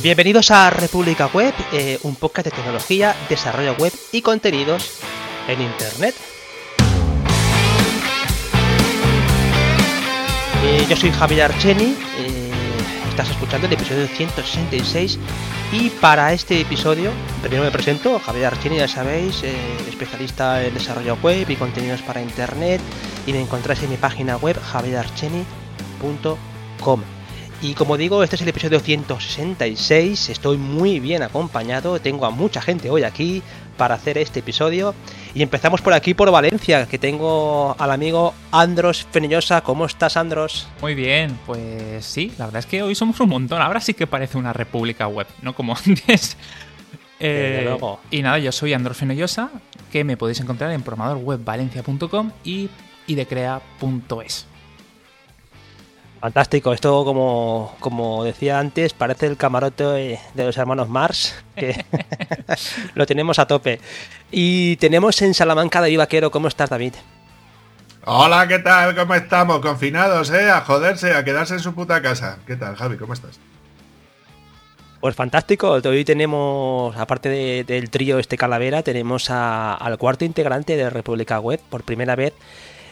Bienvenidos a República Web, eh, un podcast de tecnología, desarrollo web y contenidos en Internet. Eh, yo soy Javier Archeni, eh, estás escuchando el episodio 166 y para este episodio, primero me presento, Javier Archeni, ya sabéis, especialista en desarrollo web y contenidos para Internet y me encontráis en mi página web javierarcheni.com. Y como digo, este es el episodio 166, estoy muy bien acompañado, tengo a mucha gente hoy aquí para hacer este episodio. Y empezamos por aquí, por Valencia, que tengo al amigo Andros Fenillosa. ¿Cómo estás, Andros? Muy bien, pues sí, la verdad es que hoy somos un montón. Ahora sí que parece una república web, no como antes. Desde luego. Y nada, yo soy Andros Fenollosa, que me podéis encontrar en programadorwebvalencia.com y idecrea.es. Fantástico, esto como, como decía antes, parece el camarote de los hermanos Mars, que lo tenemos a tope. Y tenemos en Salamanca David Vaquero, ¿cómo estás David? Hola, ¿qué tal? ¿Cómo estamos? Confinados, ¿eh? A joderse, a quedarse en su puta casa. ¿Qué tal, Javi? ¿Cómo estás? Pues fantástico, hoy tenemos, aparte de- del trío este calavera, tenemos a- al cuarto integrante de República Web, por primera vez.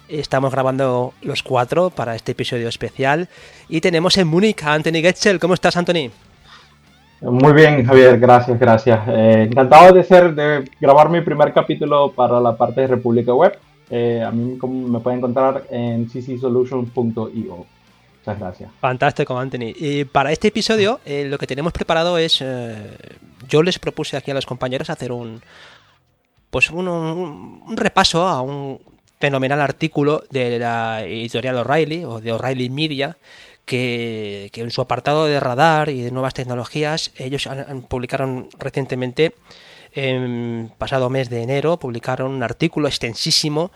Estamos grabando los cuatro para este episodio especial. Y tenemos en Múnich a Anthony Getzel. ¿Cómo estás, Anthony? Muy bien, Javier, gracias, gracias. Eh, encantado de ser, de grabar mi primer capítulo para la parte de República Web. Eh, a mí me pueden encontrar en ccsolutions.io. Muchas gracias. Fantástico, Anthony. Y para este episodio, eh, lo que tenemos preparado es. yo les propuse aquí a los compañeros hacer un. Pues un, un- un repaso a un fenomenal artículo de la editorial O'Reilly o de O'Reilly Media. Que, en su apartado de radar y de nuevas tecnologías, ellos han- han- publicaron recientemente, en pasado mes de enero, publicaron un artículo extensísimo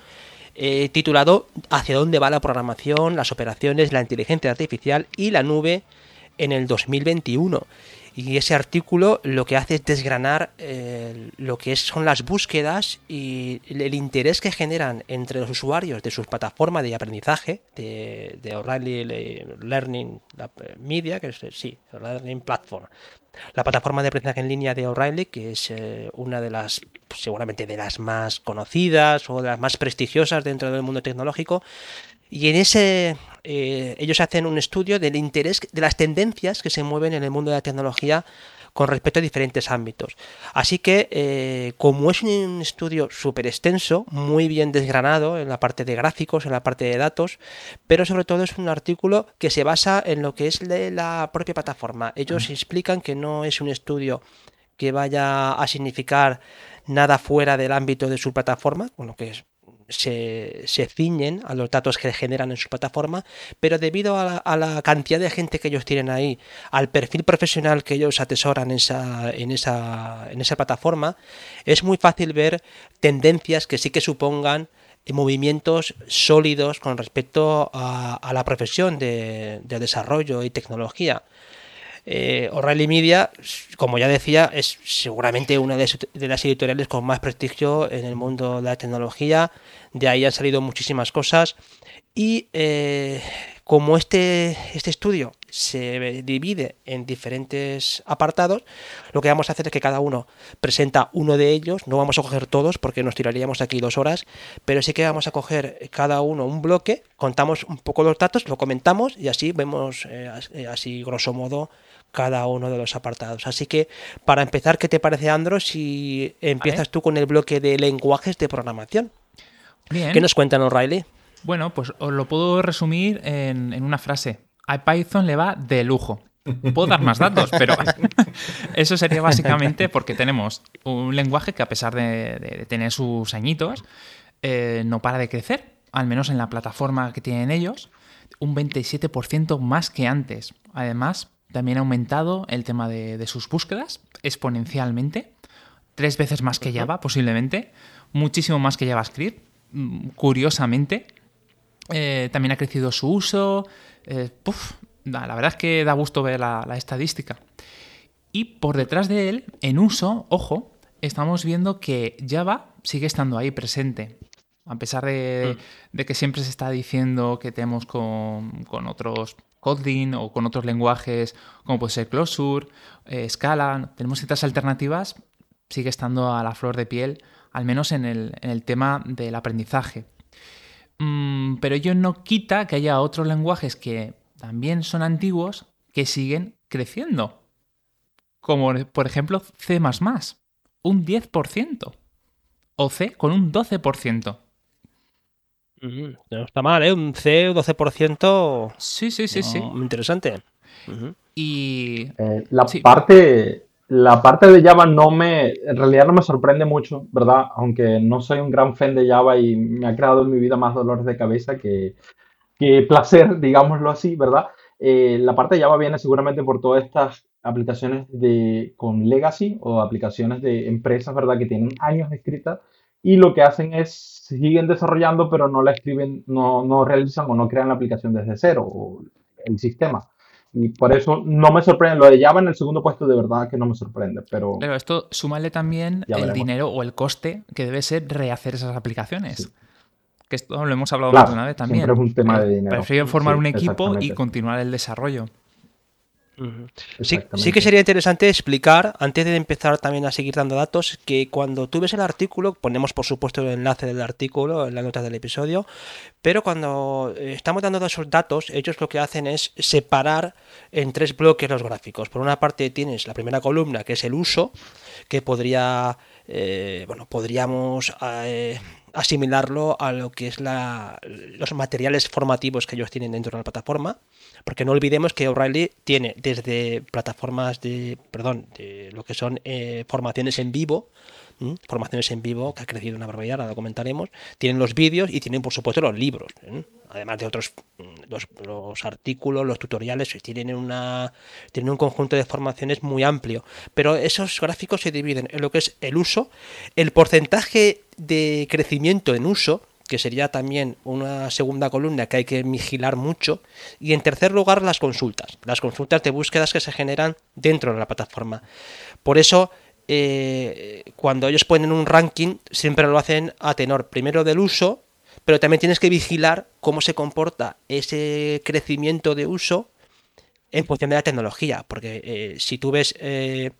eh, titulado ¿Hacia dónde va la programación, las operaciones, la inteligencia artificial y la nube en el 2021? Y ese artículo lo que hace es desgranar eh, lo que son las búsquedas y el, interés que generan entre los usuarios de sus plataformas de aprendizaje, de, de O'Reilly Le- Learning la- Media, que es, eh, sí, Learning Platform, la plataforma de aprendizaje en línea de O'Reilly, que es eh, una de las, seguramente de las más conocidas o de las más prestigiosas dentro del mundo tecnológico. Y en ese, eh, ellos hacen un estudio del interés, de las tendencias que se mueven en el mundo de la tecnología con respecto a diferentes ámbitos. Así que, eh, como es un estudio súper extenso, muy bien desgranado en la parte de gráficos, en la parte de datos, pero sobre todo es un artículo que se basa en lo que es de la propia plataforma. Ellos explican que no es un estudio que vaya a significar nada fuera del ámbito de su plataforma, con lo que es- se, se ciñen a los datos que generan en su plataforma, pero debido a la, cantidad de gente que ellos tienen ahí, al perfil profesional que ellos atesoran en esa, en esa, en esa plataforma, es muy fácil ver tendencias que sí que supongan eh, movimientos sólidos con respecto a, la profesión de desarrollo y tecnología. Eh, Media, como ya decía, es seguramente una de, las editoriales con más prestigio en el mundo de la tecnología. De ahí han salido muchísimas cosas. Y eh, como este, este estudio se divide en diferentes apartados, lo que vamos a hacer es que cada uno presenta uno de ellos. No vamos a coger todos porque nos tiraríamos aquí dos horas, pero sí que vamos a coger cada uno un bloque, contamos un poco los datos, lo comentamos y así vemos eh, eh, así grosso modo cada uno de los apartados. Así que para empezar, ¿qué te parece, Andros, si empiezas tú con el bloque de lenguajes de programación? Bien. ¿Qué nos cuentan O'Reilly? Bueno, pues os lo puedo resumir en, en una frase. A Python le va de lujo. Puedo dar más datos, pero eso sería básicamente porque tenemos un lenguaje que a pesar de, de- de tener sus añitos, eh, no para de crecer, al menos en la plataforma que tienen ellos, un 27% más que antes. Además, también ha aumentado el tema de, de sus búsquedas exponencialmente, tres veces más que Java posiblemente, muchísimo más que JavaScript, mm, curiosamente. Eh, también ha crecido su uso. eh, la la verdad es que da gusto ver la, la estadística. Y por detrás de él, en uso, ojo, estamos viendo que Java sigue estando ahí presente. A pesar de, de que siempre se está diciendo que tenemos con, con otros Kotlin o con otros lenguajes como puede ser Closure, eh, Scala, tenemos ciertas alternativas, sigue estando a la flor de piel, al menos en el, tema del aprendizaje. Mm, pero ello no quita que haya otros lenguajes que también son antiguos que siguen creciendo. Como por ejemplo C, un 10%. O C con un 12%. No está mal, ¿eh? Un C, 12%. Sí, sí, sí, sí. Interesante. Y. Eh, la parte. La parte de Java no me. En realidad no me sorprende mucho, ¿verdad? Aunque no soy un gran fan de Java y me ha creado en mi vida más dolores de cabeza que, que placer, digámoslo así, ¿verdad? Eh, la parte de Java viene seguramente por todas estas aplicaciones de, con legacy o aplicaciones de empresas, ¿verdad? Que tienen años escritas y lo que hacen es siguen desarrollando, pero no la escriben, no, no realizan o no crean la aplicación desde cero, o el sistema. Y por eso no me sorprende. Lo de Java en el segundo puesto de verdad que no me sorprende. Pero, esto súmale también el dinero o el coste que debe ser rehacer esas aplicaciones. Que esto lo hemos hablado más una vez también. Es un tema de dinero. Prefiero formar un equipo y continuar el desarrollo. Sí, que sería interesante explicar, antes de empezar también a seguir dando datos, que cuando tú ves el artículo, ponemos por supuesto el enlace del artículo en la nota del episodio, pero cuando eh, estamos dando esos datos, ellos lo que hacen es separar en tres bloques los gráficos. Por una parte tienes la primera columna, que es el uso, que podría, eh, bueno, podríamos... Eh, asimilarlo a lo que es la, los materiales formativos que ellos tienen dentro de la plataforma, porque no olvidemos que O'Reilly tiene desde plataformas de, perdón, de lo que son eh, formaciones en vivo, formaciones en vivo, que ha crecido una barbaridad, ahora lo comentaremos, tienen los vídeos y tienen por supuesto los libros, además de otros, mm, los, los, artículos, los tutoriales, tienen, una, tienen un conjunto de formaciones muy amplio, pero esos gráficos se dividen en lo que es el uso, el porcentaje de crecimiento en uso, que sería también una segunda columna que hay que vigilar mucho. Y en tercer lugar, las consultas. Las consultas de búsquedas que se generan dentro de la plataforma. Por eso, eh, cuando ellos ponen un ranking, siempre lo hacen a tenor primero del uso, pero también tienes que vigilar cómo se comporta ese crecimiento de uso en función de la tecnología. Porque eh, si tú ves... Eh,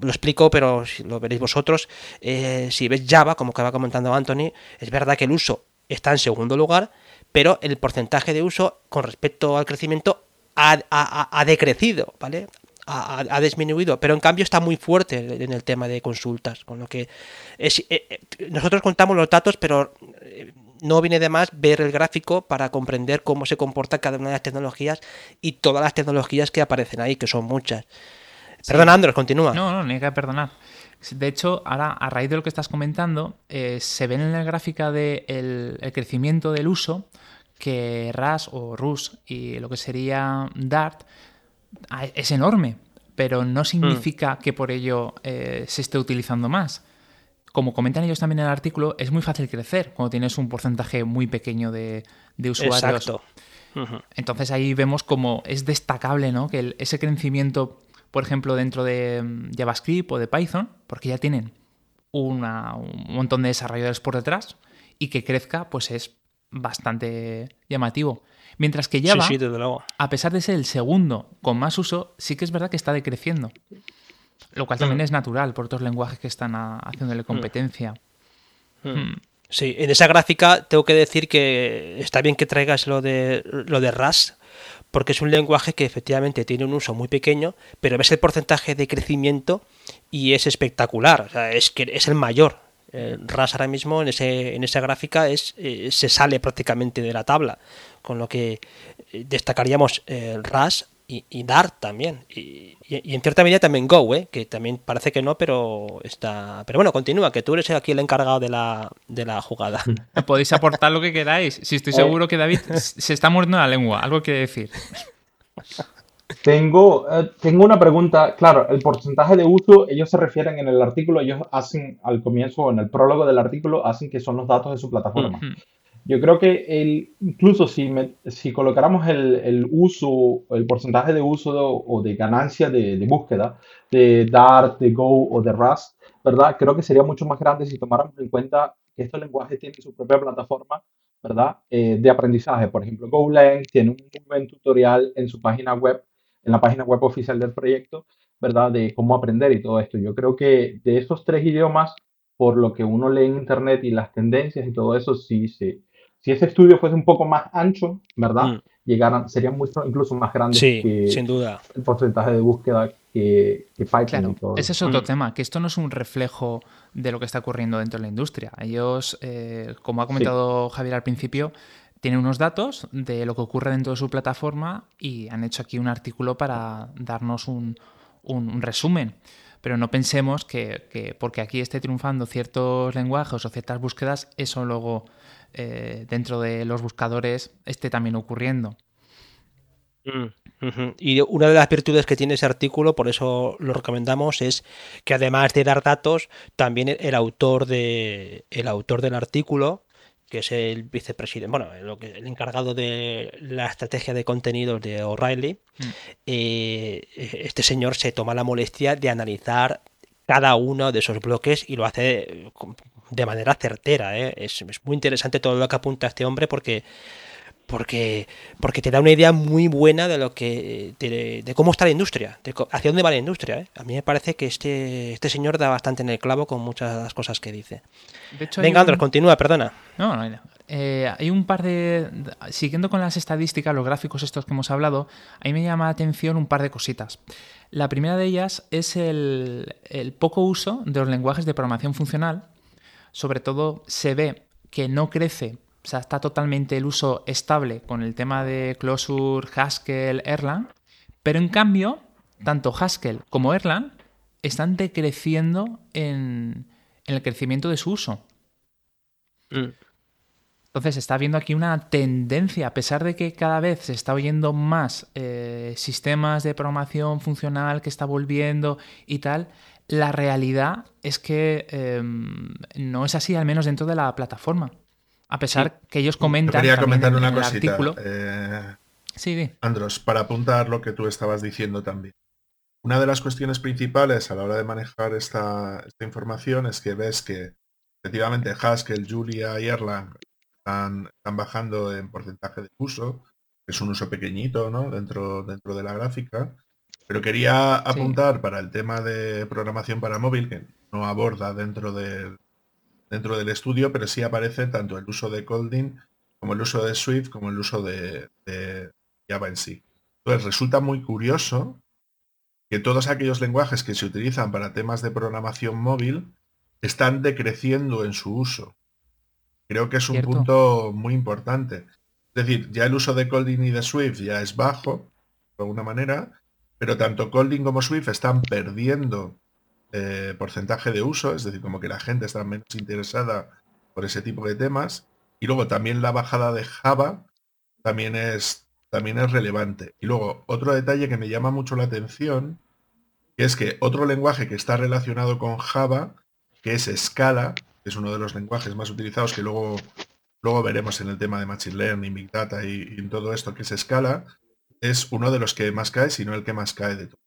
lo explico, pero lo veréis vosotros. Si ves Java, como va comentando Anthony, es verdad que el uso está en segundo lugar, pero el porcentaje de uso con respecto al crecimiento ha, decrecido, ¿vale? Ha, disminuido, pero en cambio está muy fuerte en el tema de consultas, con lo que es, eh, eh, nosotros contamos los datos, pero no viene de más ver el gráfico para comprender cómo se comporta cada una de las tecnologías y todas las tecnologías que aparecen ahí, que son muchas. Perdona, Andros, continúa. No, no, ni hay que perdonar. De hecho, ahora, a raíz de lo que estás comentando, eh, se ve en la gráfica del de el crecimiento del uso que RAS o RUS y lo que sería Dart es enorme, pero no significa mm. que por ello eh, se esté utilizando más. Como comentan ellos también en el artículo, es muy fácil crecer cuando tienes un porcentaje muy pequeño de, usuarios. Exacto. Entonces ahí vemos como es destacable ¿no? que ese crecimiento por ejemplo, dentro de mm, JavaScript o de Python, porque ya tienen un montón de desarrolladores por detrás y que crezca, pues es bastante llamativo. Mientras que Java, a pesar de ser el segundo con más uso, sí que es verdad que está decreciendo. Lo cual también mm. es natural por otros lenguajes que están haciéndole mm. competencia. Sí, en esa gráfica tengo que decir que está bien que traigas lo de lo de RAS, porque es un lenguaje que efectivamente tiene un uso muy pequeño, pero ves el porcentaje de crecimiento y es espectacular, o sea, es que es el mayor. RAS ahora mismo en, ese, en esa gráfica es, eh, se sale prácticamente de la tabla, con lo que eh, destacaríamos el RAS y, Dart también. Y, en cierta medida también Go, ¿eh? que también parece que no, pero está. Pero bueno, continúa, que tú eres aquí el encargado de la, de la jugada. Podéis aportar lo que queráis. Si estoy seguro que David se está mordiendo la lengua, algo que decir. Tengo, eh, tengo una pregunta. Claro, el porcentaje de uso, ellos se refieren en el artículo, ellos hacen al comienzo, en el prólogo del artículo, hacen que son los datos de su plataforma. Yo creo que el, incluso si, si colocáramos el, uso, el porcentaje de uso o de ganancia de, búsqueda de Dart, de Go o de Rust, ¿verdad? Creo que sería mucho más grande si tomáramos en cuenta que estos lenguajes tienen su propia plataforma ¿verdad? Eh, de aprendizaje. Por ejemplo, GoLang tiene un buen tutorial en su página web, en la página web oficial del proyecto, ¿verdad? De cómo aprender y todo esto. Yo creo que de esos tres idiomas, por lo que uno lee en internet y las tendencias y todo eso, sí, sí. Si ese estudio fuese un poco más ancho, ¿verdad? Mm. Llegaran, serían mucho, incluso más grandes Sí, que sin duda. el porcentaje de búsqueda que, que Python Claro, y todo. ese es otro Mm. tema, que esto no es un reflejo de lo que está ocurriendo dentro de la industria. Ellos, eh, como ha comentado Javier al principio, tienen unos datos de lo que ocurre dentro de su plataforma y han hecho aquí un artículo para darnos un, resumen. Pero no pensemos que, que porque aquí esté triunfando ciertos lenguajes o ciertas búsquedas, eso luego eh, dentro de los buscadores esté también ocurriendo. Mm. Y una de las virtudes que tiene ese artículo, por eso lo recomendamos, es que además de dar datos, también el autor de el autor del artículo, que es el vicepresidente, bueno, lo que- el encargado de la estrategia de contenidos de O'Reilly, Mm. eh, este señor se toma la molestia de analizar cada uno de esos bloques y lo hace eh, de manera certera. ¿eh? Es, es muy interesante todo lo que apunta este hombre porque porque, porque te da una idea muy buena de lo que de, de cómo está la industria, de hacia dónde va la industria. ¿eh? A mí me parece que este, este señor da bastante en el clavo con muchas de las cosas que dice. De hecho, hay Venga, un- Andrés, continúa, perdona. No, no, no. Eh, hay un par de. Siguiendo con las estadísticas, los gráficos estos que hemos hablado, a mí me llama la atención un par de cositas. La primera de ellas es el, el poco uso de los lenguajes de programación funcional. Sobre todo se ve que no crece, o sea, está totalmente el uso estable con el tema de Closure, Haskell, Erlang, pero en cambio, tanto Haskell como Erlang están decreciendo en, en el crecimiento de su uso. Entonces está viendo aquí una tendencia, a pesar de que cada vez se está oyendo más eh, sistemas de programación funcional que está volviendo y tal, la realidad es que eh, no es así, al menos dentro de la plataforma. A pesar que ellos comentan quería comentar en- una en cosita, artículo. eh, Sí, sí. Andros, para apuntar lo que tú estabas diciendo también. Una de las cuestiones principales a la hora de manejar esta, esta información es que ves que efectivamente Haskell, Julia y Erlang están, están bajando en porcentaje de uso, que es un uso pequeñito ¿no? dentro, dentro de la gráfica. Pero quería apuntar para el tema de programación para móvil, que no aborda dentro del, dentro del estudio, pero sí aparece tanto el uso de Kotlin como el uso de Swift, como el uso de, de Java en sí. Entonces resulta muy curioso que todos aquellos lenguajes que se utilizan para temas de programación móvil están decreciendo en su uso. Creo que es un Cierto. punto muy importante. Es decir, ya el uso de Kotlin y de Swift ya es bajo, de alguna manera, pero tanto Kotlin como Swift están perdiendo eh, porcentaje de uso, es decir, como que la gente está menos interesada por ese tipo de temas. Y luego también la bajada de Java también es, también es relevante. Y luego otro detalle que me llama mucho la atención, que es que otro lenguaje que está relacionado con Java, que es Scala, que es uno de los lenguajes más utilizados que luego, luego veremos en el tema de Machine Learning, Big Data y, y en todo esto, que es Scala, es uno de los que más cae, si no el que más cae de todo.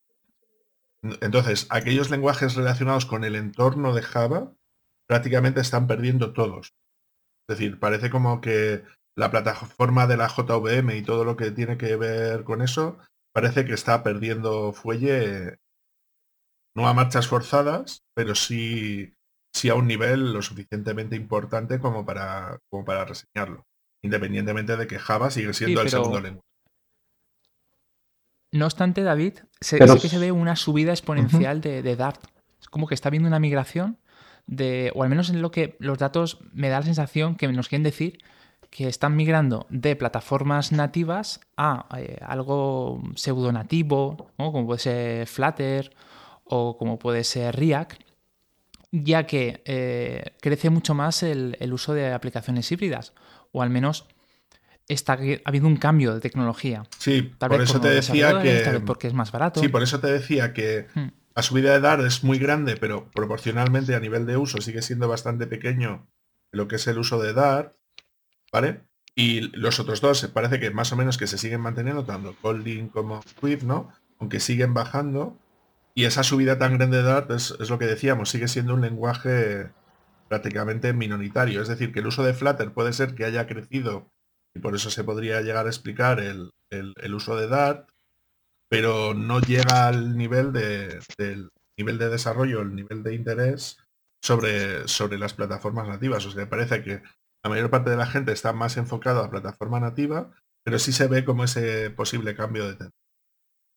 Entonces, aquellos lenguajes relacionados con el entorno de Java prácticamente están perdiendo todos. Es decir, parece como que la plataforma de la JVM y todo lo que tiene que ver con eso parece que está perdiendo fuelle no a marchas forzadas, pero sí, sí a un nivel lo suficientemente importante como para, como para reseñarlo. Independientemente de que Java sigue siendo Sí, el segundo lenguaje. No obstante, David, se, Pero sí que se ve una subida exponencial de, de Dart. Es como que está viendo una migración de, o al menos en lo que los datos me da la sensación que nos quieren decir que están migrando de plataformas nativas a eh, algo pseudo nativo, ¿no? como puede ser Flutter o como puede ser React, ya que eh, crece mucho más el, el uso de aplicaciones híbridas, o al menos está ha habido un cambio de tecnología. Sí, Tal por vez eso te decía desarrolladores, que... tal vez porque es más barato. Sí, por eso te decía que Hmm. la subida de Dart es muy grande, pero proporcionalmente a nivel de uso sigue siendo bastante pequeño lo que es el uso de Dart, ¿vale? Y los otros dos se parece que más o menos que se siguen manteniendo, tanto Kotlin como Swift, ¿no? Aunque siguen bajando. Y esa subida tan grande de Dart es, es lo que decíamos, sigue siendo un lenguaje prácticamente minoritario. Es decir, que el uso de Flutter puede ser que haya crecido y por eso se podría llegar a explicar el, uso de Dart, pero no llega al nivel de, del nivel de desarrollo, el nivel de interés sobre, sobre las plataformas nativas. O sea, parece que la mayor parte de la gente está más enfocada a plataforma nativa, pero sí se ve como ese posible cambio de tendencia.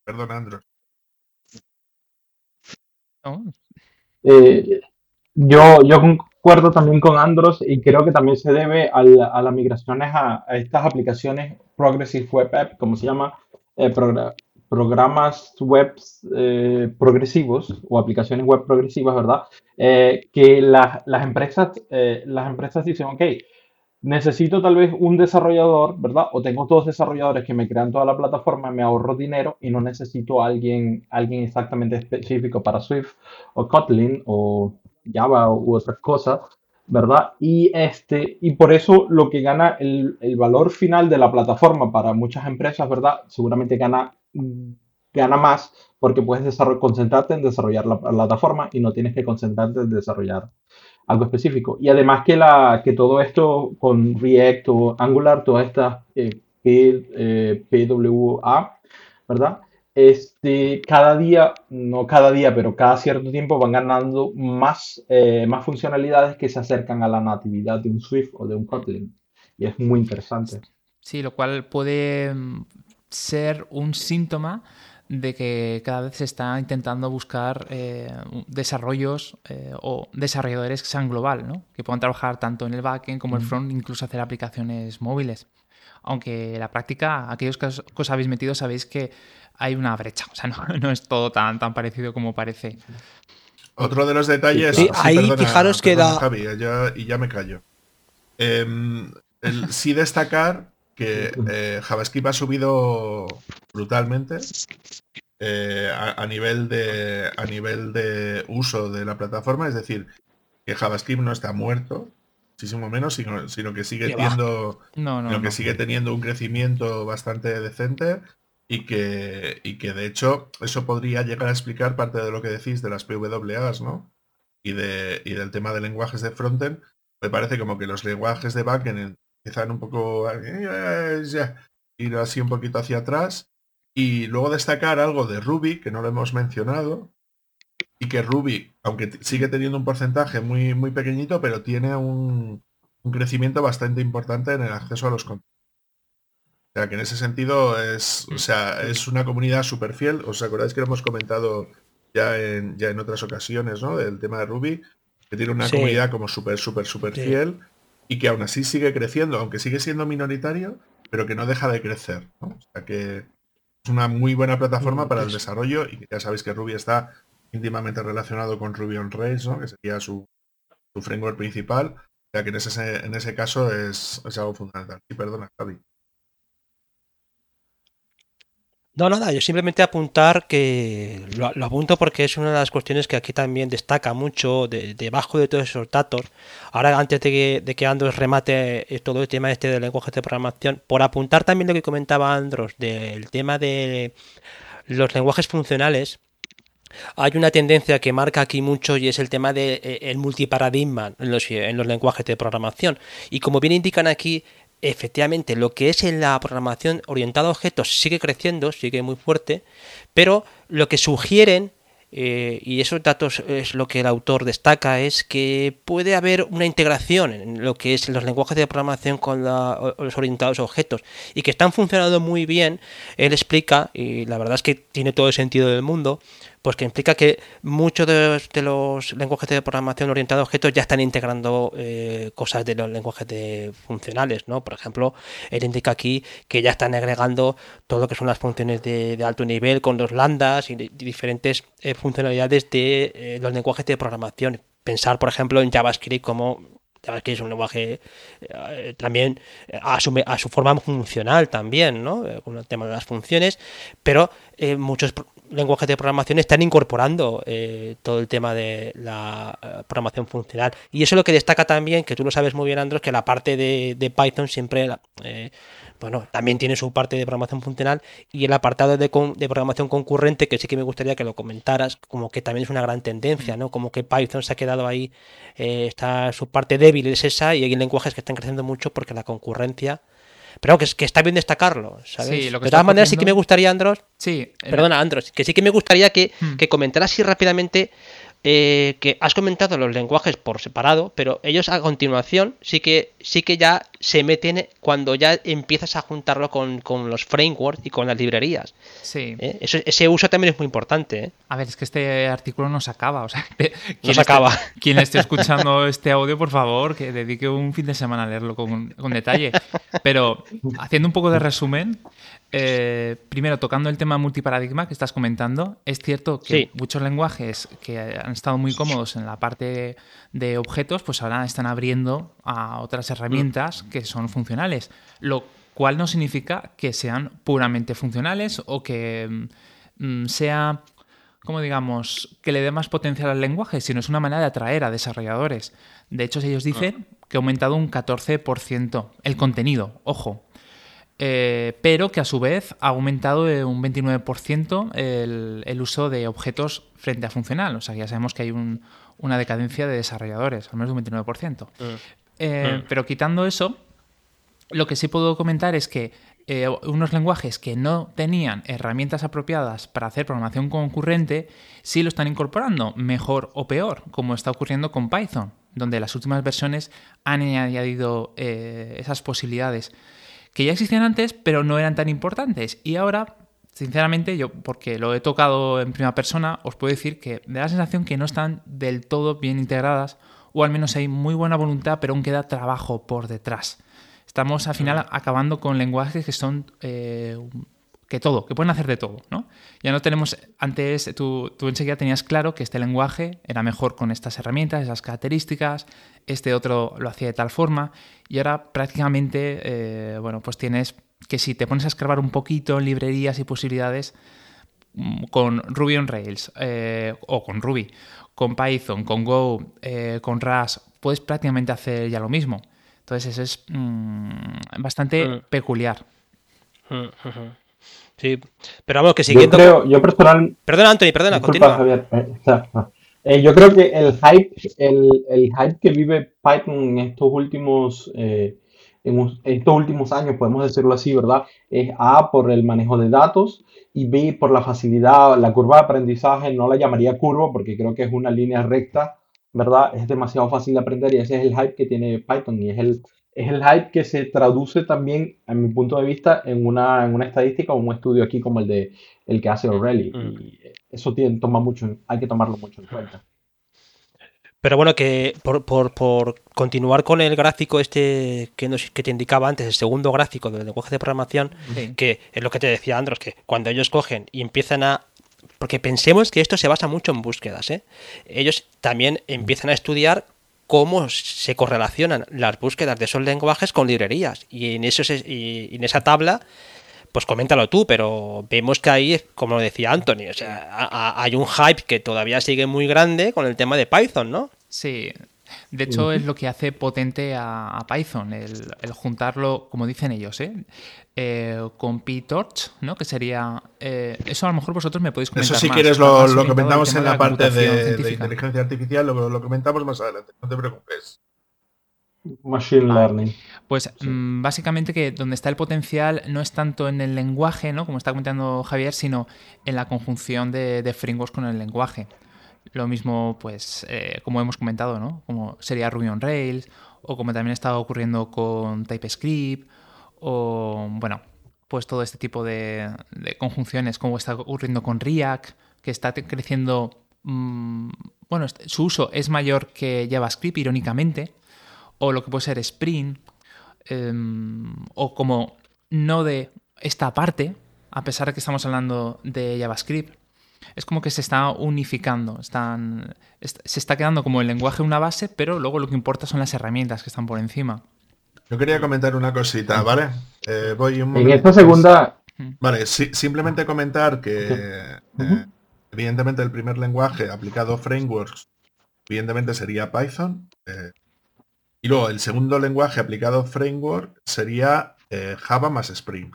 Perdón, Andros. Eh, yo, yo concuerdo también con Andros y creo que también se debe a, las migraciones a, estas aplicaciones Progressive Web App, como se llama, eh, programas web eh, progresivos o aplicaciones web progresivas, ¿verdad? que las, empresas, las empresas dicen, ok, necesito tal vez un desarrollador, ¿verdad? O tengo dos desarrolladores que me crean toda la plataforma, me ahorro dinero y no necesito a alguien, alguien exactamente específico para Swift o Kotlin o Java u otras cosas, ¿verdad? Y, este, y por eso lo que gana el, valor final de la plataforma para muchas empresas, ¿verdad? Seguramente gana, gana más porque puedes concentrarte en desarrollar la plataforma y no tienes que concentrarte en desarrollar algo específico. Y además que, la, que todo esto con React o Angular, todas estas eh, eh, PWA, ¿verdad? Este, cada día, no cada día, pero cada cierto tiempo van ganando más, eh, más funcionalidades que se acercan a la natividad de un Swift o de un Kotlin. Y es muy interesante. Sí, lo cual puede mm, ser un síntoma de que cada vez se está intentando buscar eh, desarrollos eh, o desarrolladores que sean global, ¿no? que puedan trabajar tanto en el backend como en el front, incluso hacer aplicaciones móviles. Aunque en la práctica, aquellos que os, habéis metido sabéis que hay una brecha, o sea, no, es todo tan, tan parecido como parece. Otro de los detalles. Sí, ahí fijaros que da. y ya me callo. Em, sí destacar que eh, JavaScript ha subido brutalmente eh, a, nivel de, a nivel de uso de la plataforma, es decir, que JavaScript no está muerto, muchísimo menos, sino, sino que sigue teniendo, que sigue teniendo un crecimiento bastante decente y que, y que de hecho eso podría llegar a explicar parte de lo que decís de las PWAs, ¿no? Y, de, y del tema de lenguajes de frontend, me parece como que los lenguajes de backend empiezan un poco eh, ir así un poquito hacia atrás. Y luego destacar algo de Ruby, que no lo hemos mencionado, y que Ruby, aunque sigue teniendo un porcentaje muy, muy pequeñito, pero tiene un, crecimiento bastante importante en el acceso a los contenidos. O sea, que en ese sentido es, o sea, es una comunidad súper fiel. ¿Os acordáis que lo hemos comentado ya en, ya en otras ocasiones, ¿no? Del tema de Ruby, que tiene una comunidad como súper, súper, súper fiel y que aún así sigue creciendo, aunque sigue siendo minoritario, pero que no deja de crecer. O sea que es una muy buena plataforma para el desarrollo y ya sabéis que Ruby está íntimamente relacionado con Ruby on Rails, ¿no? que sería su, su framework principal. Sea que en ese, en ese caso es, es algo fundamental. Y perdona, Javi. No, nada, yo simplemente apuntar que lo, apunto porque es una de las cuestiones que aquí también destaca mucho debajo de, todos esos datos. Ahora, antes de que, de que Andros remate eh, todo el tema este del lenguaje de programación, por apuntar también lo que comentaba Andros del tema de los lenguajes funcionales, hay una tendencia que marca aquí mucho y es el tema del de, eh, multiparadigma en los, en los lenguajes de programación. Y como bien indican aquí, efectivamente lo que es en la programación orientada a objetos sigue creciendo, sigue muy fuerte, pero lo que sugieren, eh, y esos datos es lo que el autor destaca, es que puede haber una integración en lo que es los lenguajes de programación con los orientados a objetos y que están funcionando muy bien. Él explica, y la verdad es que tiene todo el sentido del mundo, pues que implica que muchos de los, lenguajes de programación orientados a objetos ya están integrando eh, cosas de los lenguajes de funcionales, ¿no? Por ejemplo, él indica aquí que ya están agregando todo lo que son las funciones de, alto nivel con los lambdas y, diferentes eh, funcionalidades de eh, los lenguajes de programación. Pensar, por ejemplo, en JavaScript como JavaScript es un lenguaje también asume a su forma funcional también, ¿no? Con el tema de las funciones, pero muchos lenguajes de programación están incorporando eh, todo el tema de la eh, programación funcional. Y eso es lo que destaca también, que tú lo sabes muy bien, Andros, que la parte de, Python siempre, eh, bueno, también tiene su parte de programación funcional y el apartado de, programación concurrente, que sí que me gustaría que lo comentaras, como que también es una gran tendencia, ¿no? Como que Python se ha quedado ahí, eh, está su parte débil es esa y hay lenguajes que están creciendo mucho porque la concurrencia... Pero que, que está bien destacarlo, ¿sabes? de todas maneras, sí que me gustaría, Andros. Sí. Perdona, Andros, que sí que me gustaría que, hmm. que comentaras así rápidamente eh, que has comentado los lenguajes por separado, pero ellos a continuación sí que sí que ya se meten cuando ya empiezas a juntarlo con, los frameworks y con las librerías. Sí. ¿Eh? ese uso también es muy importante. ¿eh? A ver, es que este artículo no se acaba. O sea, quien acaba. quien esté escuchando este audio, por favor, que dedique un fin de semana a leerlo con, con detalle. Pero haciendo un poco de resumen, eh, primero, tocando el tema multiparadigma que estás comentando, es cierto que muchos lenguajes que han estado muy cómodos en la parte de objetos, pues ahora están abriendo a otras herramientas que son funcionales, lo cual no significa que sean puramente funcionales o que mm, sea, como digamos, que le dé más potencial al lenguaje, sino es una manera de atraer a desarrolladores. De hecho, ellos dicen que ha aumentado un 14% el contenido, ojo, eh, pero que a su vez ha aumentado un 29% el, el, uso de objetos frente a funcional. O sea, ya sabemos que hay una decadencia de desarrolladores, al menos un 29%. Mm. Eh, mm. Pero quitando eso, lo que sí puedo comentar es que eh, unos lenguajes que no tenían herramientas apropiadas para hacer programación concurrente, sí lo están incorporando, mejor o peor, como está ocurriendo con Python, donde las últimas versiones han añadido esas posibilidades que ya existían antes, pero no eran tan importantes. Y ahora, sinceramente, yo, porque lo he tocado en primera persona, os puedo decir que me da la sensación que no están del todo bien integradas, o al menos hay muy buena voluntad, pero aún queda trabajo por detrás. Estamos al final acabando con lenguajes que son eh, que todo, que pueden hacer de todo, ¿no? Ya no tenemos, antes tú, tú, enseguida tenías claro que este lenguaje era mejor con estas herramientas, esas características, este otro lo hacía de tal forma, y ahora prácticamente, eh, bueno, pues tienes que si te pones a escarbar un poquito en librerías y posibilidades mm, con Ruby on Rails eh, o con Ruby, con Python, con Go, eh, con Rust, puedes prácticamente hacer ya lo mismo. Entonces eso es mm, bastante mm. peculiar. Sí, pero vamos, que siguiendo. Yo creo, yo personal. Perdona, Anthony, perdona, continúa. Javier. Eh, eh, yo creo que el hype, el, el, hype que vive Python en estos últimos. Eh, en estos últimos años, podemos decirlo así, ¿verdad? Es A por el manejo de datos y B por la facilidad, la curva de aprendizaje, no la llamaría curva porque creo que es una línea recta, ¿verdad? Es demasiado fácil de aprender y ese es el hype que tiene Python y es el, es el hype que se traduce también, a mi punto de vista, en una, en una estadística o un estudio aquí como el de el que hace O'Reilly. Mm. Y eso tiene, toma mucho, hay que tomarlo mucho en cuenta. Pero bueno, que por, por, por, continuar con el gráfico este que, nos, que te indicaba antes, el segundo gráfico del lenguaje de programación, que es lo que te decía Andros, que cuando ellos cogen y empiezan a... Porque pensemos que esto se basa mucho en búsquedas, ¿eh? Ellos también empiezan a estudiar cómo se correlacionan las búsquedas de esos lenguajes con librerías. Y en, eso y en esa tabla, pues coméntalo tú, pero vemos que ahí, como decía Anthony, o sea, hay un hype que todavía sigue muy grande con el tema de Python, ¿no? Sí, de hecho, es lo que hace potente a, Python, el, juntarlo, como dicen ellos, ¿eh? eh con PyTorch, ¿no? Que sería... Eh, eso a lo mejor vosotros me podéis comentar Eso si quieres lo, comentamos en la, parte de, inteligencia artificial, lo, comentamos más adelante, no te preocupes. Machine Learning. Pues mm, básicamente que donde está el potencial no es tanto en el lenguaje, ¿no? Como está comentando Javier, sino en la conjunción de, de frameworks con el lenguaje. Lo mismo, pues, eh, como hemos comentado, ¿no? Como sería Ruby on Rails, o como también está ocurriendo con TypeScript, o, bueno, pues todo este tipo de, conjunciones, como está ocurriendo con React, que está creciendo, mm, bueno, su uso es mayor que JavaScript, irónicamente, o lo que puede ser Spring, em, o como no de esta parte, a pesar de que estamos hablando de JavaScript, es como que se está unificando, están, se está quedando como el lenguaje una base, pero luego lo que importa son las herramientas que están por encima. Yo quería comentar una cosita, ¿vale? Eh, voy un En esta segunda... Vale, simplemente comentar que eh, evidentemente el primer lenguaje aplicado a frameworks, evidentemente sería Python. Eh, y luego el segundo lenguaje aplicado a framework sería eh, Java más Spring.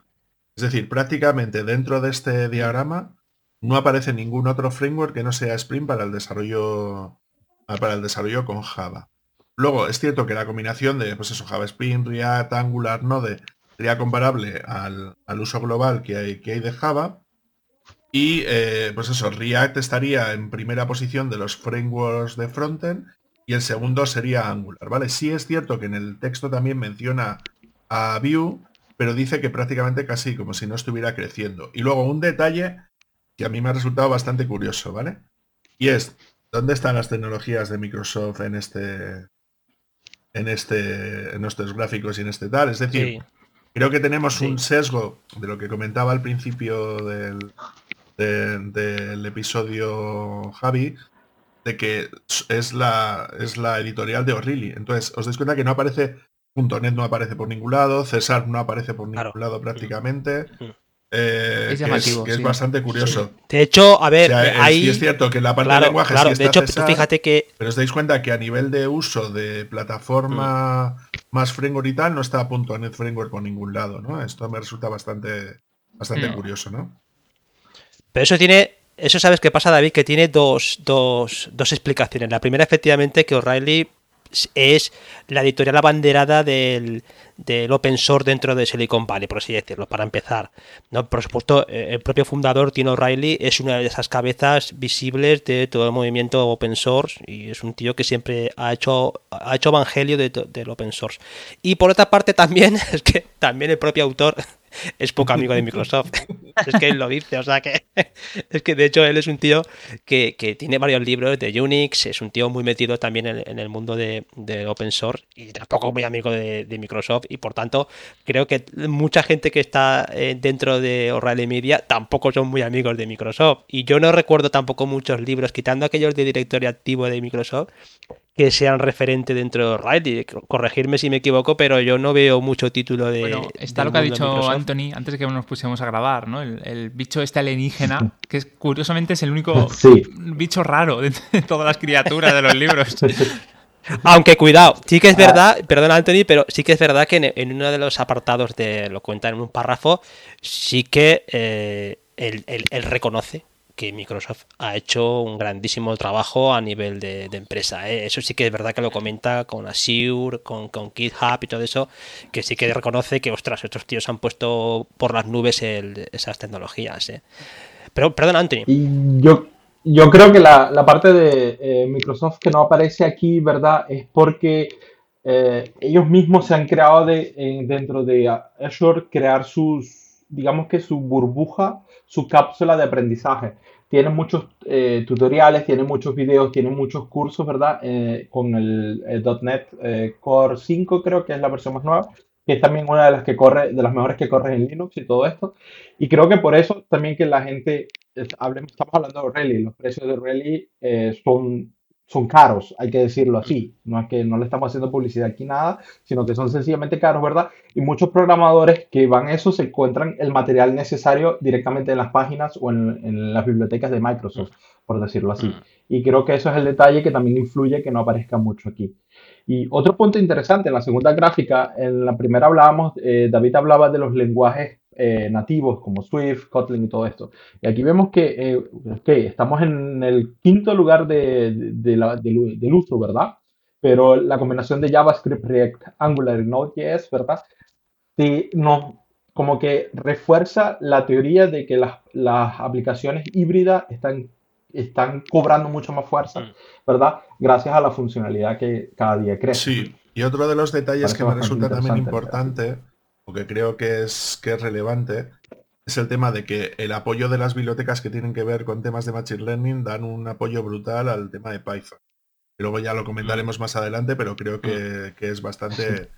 Es decir, prácticamente dentro de este diagrama no aparece ningún otro framework que no sea Spring para el desarrollo ah, para el desarrollo con Java. Luego, es cierto que la combinación de pues eso, Java Spring, React, Angular, Node sería comparable al, uso global que hay, que hay de Java. Y eh, pues eso, React estaría en primera posición de los frameworks de frontend y el segundo sería Angular, ¿vale? Sí es cierto que en el texto también menciona a Vue, pero dice que prácticamente casi como si no estuviera creciendo. Y luego un detalle que a mí me ha resultado bastante curioso, ¿vale? Y es, ¿dónde están las tecnologías de Microsoft en este en este en nuestros gráficos y en este tal? Es decir, creo que tenemos un sesgo de lo que comentaba al principio del, del episodio Javi, de que es la, es la editorial de O'Reilly. Entonces, os dais cuenta que no aparece .NET no aparece por ningún lado, César no aparece por ningún lado prácticamente. Eh, es llamativo, que es, bastante curioso. De hecho, a ver, ahí... es cierto que la parte de lenguaje sí de hecho, fíjate que... Pero os dais cuenta que a nivel de uso de plataforma mm. más framework y tal, no está .NET Framework por ningún lado, ¿no? Esto me resulta bastante, bastante mm. curioso, ¿no? Pero eso tiene... Eso sabes qué pasa, David, que tiene dos, dos, dos explicaciones. La primera, efectivamente, que O'Reilly es la editorial abanderada del, del, open source dentro de Silicon Valley, por así decirlo, para empezar. ¿no? Por supuesto, eh, el propio fundador, Tino O'Reilly, es una de esas cabezas visibles de todo el movimiento open source y es un tío que siempre ha hecho, ha hecho evangelio del open source. Y por otra parte también, es que también el propio autor es poco amigo de Microsoft. es que él lo dice, o sea que es que de hecho él es un tío que, tiene varios libros de Unix, es un tío muy metido también en, el mundo de, open source y tampoco muy amigo de, Microsoft y por tanto creo que mucha gente que está eh, dentro de O'Reilly Media tampoco son muy amigos de Microsoft y yo no recuerdo tampoco muchos libros, quitando aquellos de directorio activo de Microsoft, que sean referente dentro de O'Reilly. Corregirme si me equivoco, pero yo no veo mucho título de. Bueno, está lo que ha dicho Anthony antes de que nos pusiéramos a grabar, ¿no? El, bicho este alienígena, que es, curiosamente es el único bicho raro de, todas las criaturas de los libros. Aunque cuidado, sí que es ah. verdad, perdón Anthony, pero sí que es verdad que en, uno de los apartados de, lo cuenta en un párrafo, sí que eh, él reconoce que Microsoft ha hecho un grandísimo trabajo a nivel de, empresa. ¿eh? Eso sí que es verdad que lo comenta con Azure, con, con GitHub y todo eso, que sí que reconoce que, ostras, estos tíos han puesto por las nubes esas tecnologías. ¿eh? Pero, perdón, Anthony. yo, yo creo que la, parte de eh, Microsoft que no aparece aquí, ¿verdad? Es porque ellos mismos se han creado de, dentro de Azure, crear sus, digamos que su burbuja, su cápsula de aprendizaje tienen muchos eh, tutoriales, tienen muchos videos, tienen muchos cursos, ¿verdad? Eh, con el, .NET eh, Core 5 creo que es la versión más nueva, que es también una de las que corre, de las mejores que corre en Linux y todo esto. Y creo que por eso también que la gente, hablemos, estamos hablando de Rally, los precios de Rally son son caros, hay que decirlo así. No es que no le estamos haciendo publicidad aquí nada, sino que son sencillamente caros, ¿verdad? Y muchos programadores que van a eso se encuentran el material necesario directamente en las páginas o en, las bibliotecas de Microsoft, por decirlo así. Y creo que eso es el detalle que también influye que no aparezca mucho aquí. Y otro punto interesante, en la segunda gráfica, en la primera hablábamos, eh, David hablaba de los lenguajes eh, nativos como Swift, Kotlin y todo esto. Y aquí vemos que eh, estamos en el quinto lugar de, del uso, ¿verdad? Pero la combinación de JavaScript, React, Angular y Node.js, ¿verdad? Sí, no, como que refuerza la teoría de que las, las aplicaciones híbridas están, están cobrando mucho más fuerza, mm. ¿verdad? Gracias a la funcionalidad que cada día crece. Sí, y otro de los detalles que me resulta también importante que creo que es, que es relevante, es el tema de que el apoyo de las bibliotecas que tienen que ver con temas de Machine Learning dan un apoyo brutal al tema de Python. Luego ya lo comentaremos mm. más adelante, pero creo que, mm. es bastante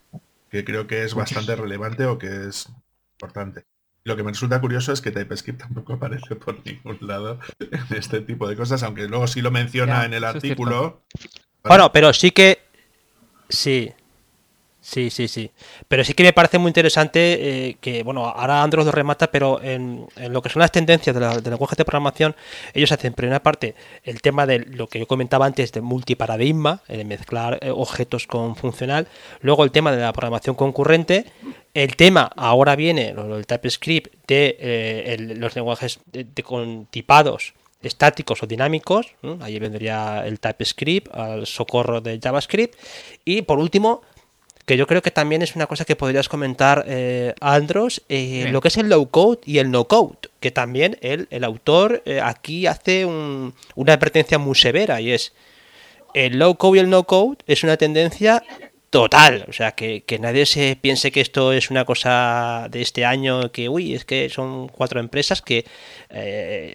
que creo que es bastante relevante o que es importante. Lo que me resulta curioso es que TypeScript tampoco aparece por ningún lado en este tipo de cosas, aunque luego sí lo menciona en el artículo. Bueno, pero sí que sí, Sí, sí, sí. Pero sí que me parece muy interesante eh, que, bueno, ahora Android lo remata, pero en, lo que son las tendencias de, la, de lenguaje de programación, ellos hacen, por una parte, el tema de lo que yo comentaba antes de multiparadigma, de mezclar eh, objetos con funcional, luego el tema de la programación concurrente, el tema, ahora viene, el TypeScript, de eh, los lenguajes de, con tipados estáticos o dinámicos, ahí vendría el TypeScript al socorro del JavaScript, y por último, que yo creo que también es una cosa que podrías comentar, eh, Andros, eh, lo que es el low code y el no code, que también el, el autor eh, aquí hace una advertencia muy severa y es el low code y el no code es una tendencia total, o sea, que, que nadie se piense que esto es una cosa de este año, que uy, es que son cuatro empresas que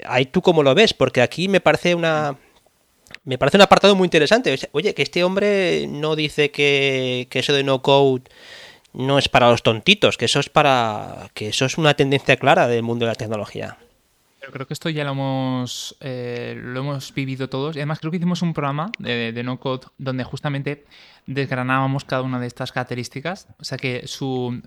ahí tú como lo ves, porque aquí me parece una me parece un apartado muy interesante. Oye, que este hombre no dice que, eso de no code no es para los tontitos, que eso es para. que eso es una tendencia clara del mundo de la tecnología. Pero creo que esto ya lo hemos, eh, lo hemos vivido todos. Y además creo que hicimos un programa de, no code donde justamente desgranábamos cada una de estas características. O sea que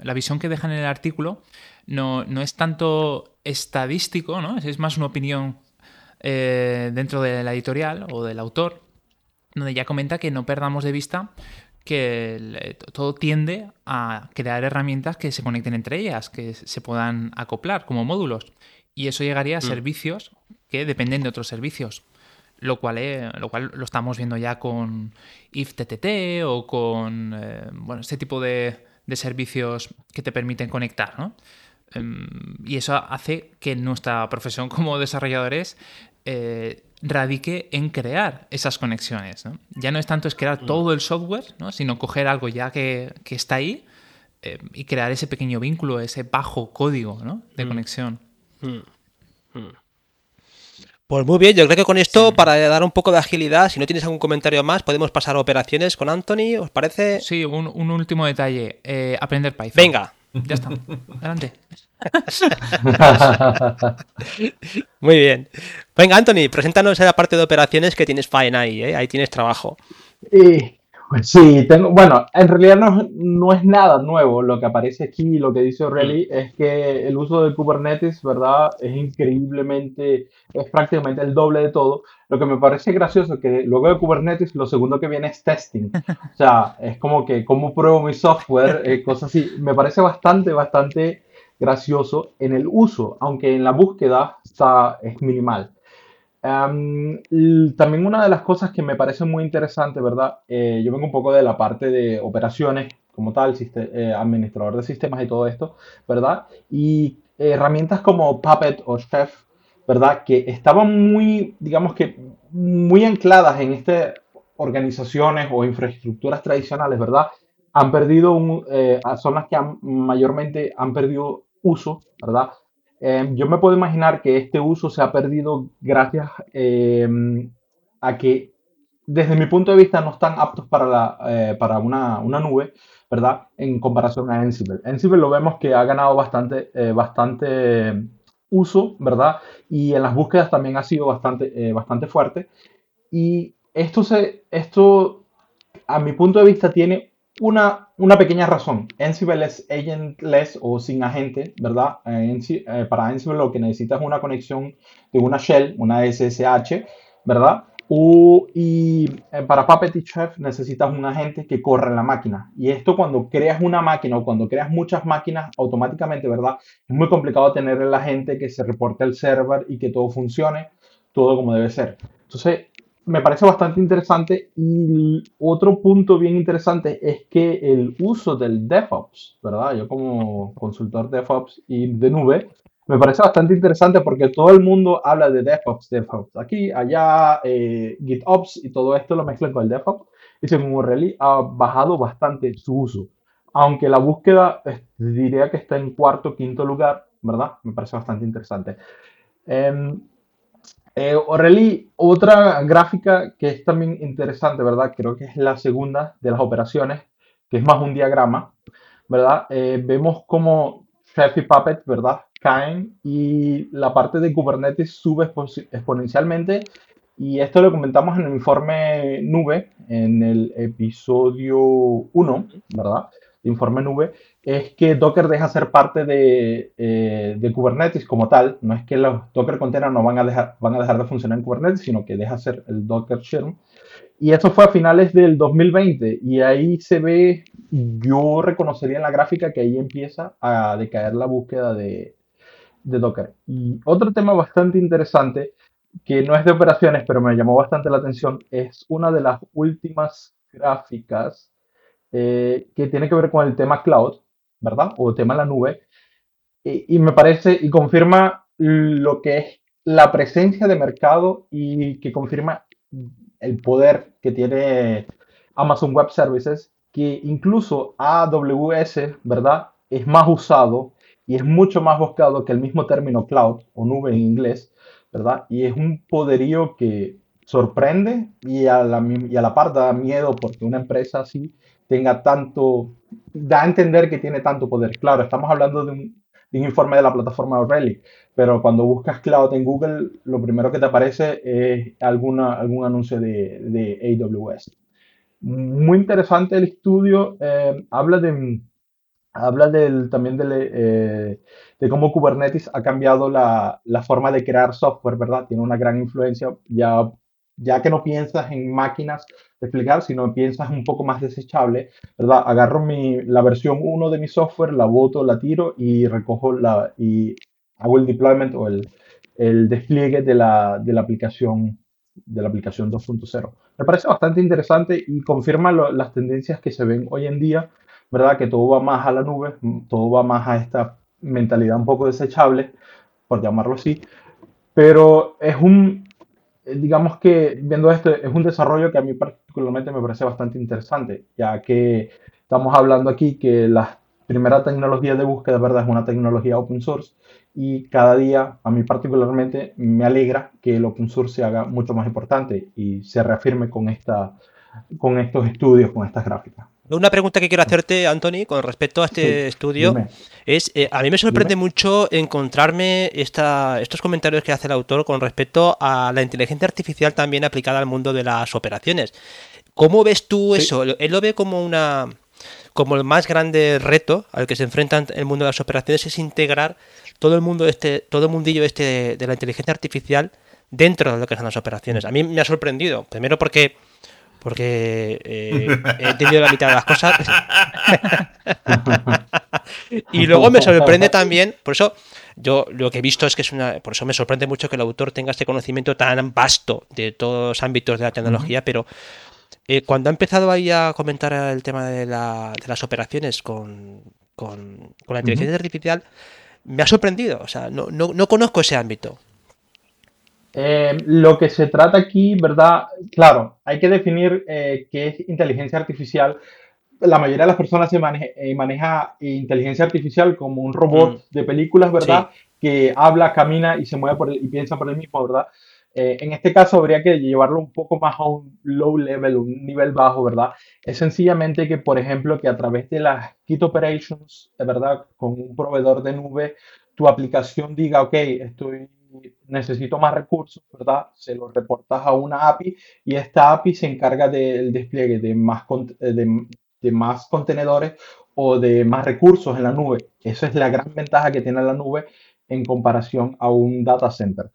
la visión que dejan en el artículo no, no es tanto estadístico, ¿no? Es más una opinión eh, dentro de la editorial o del autor, donde ya comenta que no perdamos de vista que todo tiende a crear herramientas que se conecten entre ellas, que se puedan acoplar como módulos. Y eso llegaría a mm. servicios que dependen de otros servicios. Lo cual, eh, lo cual lo estamos viendo ya con IFTTT o con eh, bueno, este tipo de, de, servicios que te permiten conectar. ¿no? Em, y eso hace que nuestra profesión como desarrolladores eh, radique en crear esas conexiones. Ya no es tanto es crear mm. todo el software, sino coger algo ya que, está ahí eh, y crear ese pequeño vínculo, ese bajo código de mm. conexión. Mm. Pues muy bien, yo creo que con esto, para dar un poco de agilidad, si no tienes algún comentario más, podemos pasar a operaciones con Anthony, ¿os parece? Sí, un, último detalle, eh, aprender Python. Venga. Ya está, adelante. Muy bien. Venga, Anthony, preséntanos la parte de operaciones que tienes faena ahí, ¿eh? ahí tienes trabajo. Y, pues sí, tengo, bueno, en realidad no, es nada nuevo lo que aparece aquí, lo que dice O'Reilly, mm. es que el uso de Kubernetes, ¿verdad? Es increíblemente, es prácticamente el doble de todo. Lo que me parece gracioso es que luego de Kubernetes lo segundo que viene es testing. O sea, es como que, ¿cómo pruebo mi software? Eh, cosas así. Me parece bastante, bastante gracioso en el uso, aunque en la búsqueda está, es minimal. también una de las cosas que me parece muy interesante, ¿verdad? Eh, yo vengo un poco de la parte de operaciones como tal, eh, administrador de sistemas y todo esto, ¿verdad? Y herramientas como Puppet o Chef, ¿verdad? Que estaban muy, digamos que, muy ancladas en estas organizaciones o infraestructuras tradicionales, ¿verdad? Han perdido, un, eh, son las que mayormente han perdido uso, ¿verdad? Em, yo me puedo imaginar que este uso se ha perdido gracias em, a que, desde mi punto de vista, no están aptos para, la, eh, para una, una, nube, ¿verdad? En comparación a Ansible. Ansible lo vemos que ha ganado bastante, eh, bastante uso, ¿verdad? Y en las búsquedas también ha sido bastante, eh, bastante fuerte. Y esto, se, esto, a mi punto de vista, tiene una, una pequeña razón. Ansible es agentless o sin agente, ¿verdad? Eh, eh, para Ansible lo que necesitas es una conexión de una shell, una SSH, ¿verdad? y eh, para Puppet Chef necesitas un agente que corra en la máquina. Y esto cuando creas una máquina o cuando creas muchas máquinas, automáticamente, ¿verdad? Es muy complicado tener el agente que se reporte al server y que todo funcione, todo como debe ser. Entonces, me parece bastante interesante y otro punto bien interesante es que el uso del DevOps, ¿verdad? Yo como consultor DevOps y de nube, me parece bastante interesante porque todo el mundo habla de DevOps, DevOps. Aquí, allá, eh, GitOps y todo esto lo mezclan con el DevOps. Y según Rally ha bajado bastante su uso. Aunque la búsqueda diría que está en cuarto, quinto lugar, ¿verdad? Me parece bastante interesante. Em, eh, otra gráfica que es también interesante, ¿verdad? Creo que es la segunda de las operaciones, que es más un diagrama, ¿verdad? Eh, vemos como Chef y Puppet, ¿verdad? Caen y la parte de Kubernetes sube exponencialmente. Y esto lo comentamos en el informe nube, en el episodio 1, ¿verdad? Informe nube, es que Docker deja ser parte de, eh, de, Kubernetes como tal. No es que los Docker containers no van a, dejar, van a dejar de funcionar en Kubernetes, sino que deja ser el Docker Shell. Y eso fue a finales del 2020 y ahí se ve, yo reconocería en la gráfica que ahí empieza a decaer la búsqueda de, de Docker. Y otro tema bastante interesante, que no es de operaciones, pero me llamó bastante la atención, es una de las últimas gráficas eh, que tiene que ver con el tema cloud, ¿verdad? O el tema de la nube. Y, me parece y confirma lo que es la presencia de mercado y que confirma el poder que tiene Amazon Web Services, que incluso AWS, ¿verdad? Es más usado y es mucho más buscado que el mismo término cloud o nube en inglés, ¿verdad? Y es un poderío que sorprende y a la, y a la par da miedo porque una empresa así tenga tanto, da a entender que tiene tanto poder. Claro, estamos hablando de un, informe de la plataforma Relic, pero cuando buscas cloud en Google, lo primero que te aparece es alguna, algún anuncio de, de AWS. Muy interesante el estudio, eh, habla de habla del, también de, eh, de, cómo Kubernetes ha cambiado la, la, forma de crear software, ¿verdad? Tiene una gran influencia ya ya que no piensas en máquinas de explicar, sino piensas un poco más desechable, ¿verdad? Agarro mi, la versión 1 de mi software, la boto, la tiro y recojo la, y hago el deployment o el, el despliegue de la, de la aplicación de la aplicación 2.0. Me parece bastante interesante y confirma las tendencias que se ven hoy en día, ¿verdad? Que todo va más a la nube, todo va más a esta mentalidad un poco desechable, por llamarlo así, pero es un, digamos que viendo esto es un desarrollo que a mí particularmente me parece bastante interesante, ya que estamos hablando aquí que la primera tecnología de búsqueda, ¿verdad? Es una tecnología open source y cada día a mí particularmente me alegra que el open source se haga mucho más importante y se reafirme con, esta, con estos estudios, con estas gráficas. Una pregunta que quiero hacerte, Anthony, con respecto a este estudio, es, eh, a mí me sorprende mucho encontrarme esta, estos comentarios que hace el autor con respecto a la inteligencia artificial también aplicada al mundo de las operaciones. ¿Cómo ves tú eso? Él lo ve como una como el más grande reto al que se enfrenta el mundo de las operaciones es integrar todo el mundo este, todo el mundillo este de la inteligencia artificial dentro de lo que son las operaciones. A mí me ha sorprendido, primero porque porque eh, he entendido la mitad de las cosas. y luego me sorprende también, por eso yo lo que he visto es que es una, por eso me sorprende mucho que el autor tenga este conocimiento tan vasto de todos los ámbitos de la tecnología, pero eh, cuando ha empezado ahí a comentar el tema de, las operaciones con, la inteligencia artificial, me ha sorprendido, o sea, no, no conozco ese ámbito. Eh, lo que se trata aquí, ¿verdad? Claro, hay que definir eh, qué es inteligencia artificial. La mayoría de las personas se eh, maneja inteligencia artificial como un robot mm. de películas, ¿verdad? Que habla, camina y se mueve por y piensa por el mismo, ¿verdad? en este caso habría que llevarlo un poco más a un low level, un nivel bajo, ¿verdad? Es sencillamente que, por ejemplo, que a través de las Kit Operations, ¿verdad? Con un proveedor de nube, tu aplicación diga, ok, estoy necesito más recursos, ¿verdad? Se lo reportas a una API y esta API se encarga del despliegue de más, de, más contenedores o de más recursos en la nube. Esa es la gran ventaja que tiene la nube en comparación a un data center.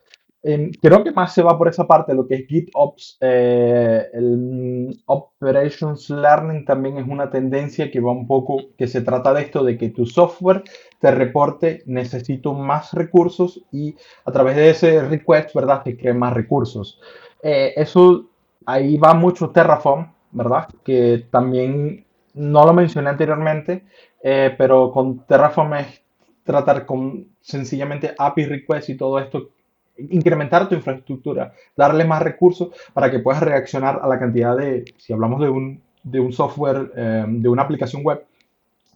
Creo que más se va por esa parte, lo que es GitOps, eh, el Operations Learning también es una tendencia que va un poco, que se trata de esto, de que tu software te reporte necesito más recursos y a través de ese request, ¿verdad? Te cree más recursos. Eh, eso, ahí va mucho Terraform, ¿verdad? Que también no lo mencioné anteriormente, eh, pero con Terraform es tratar con sencillamente API request y todo esto, incrementar tu infraestructura, darle más recursos para que puedas reaccionar a la cantidad de, si hablamos de un, de un software, eh, de una aplicación web,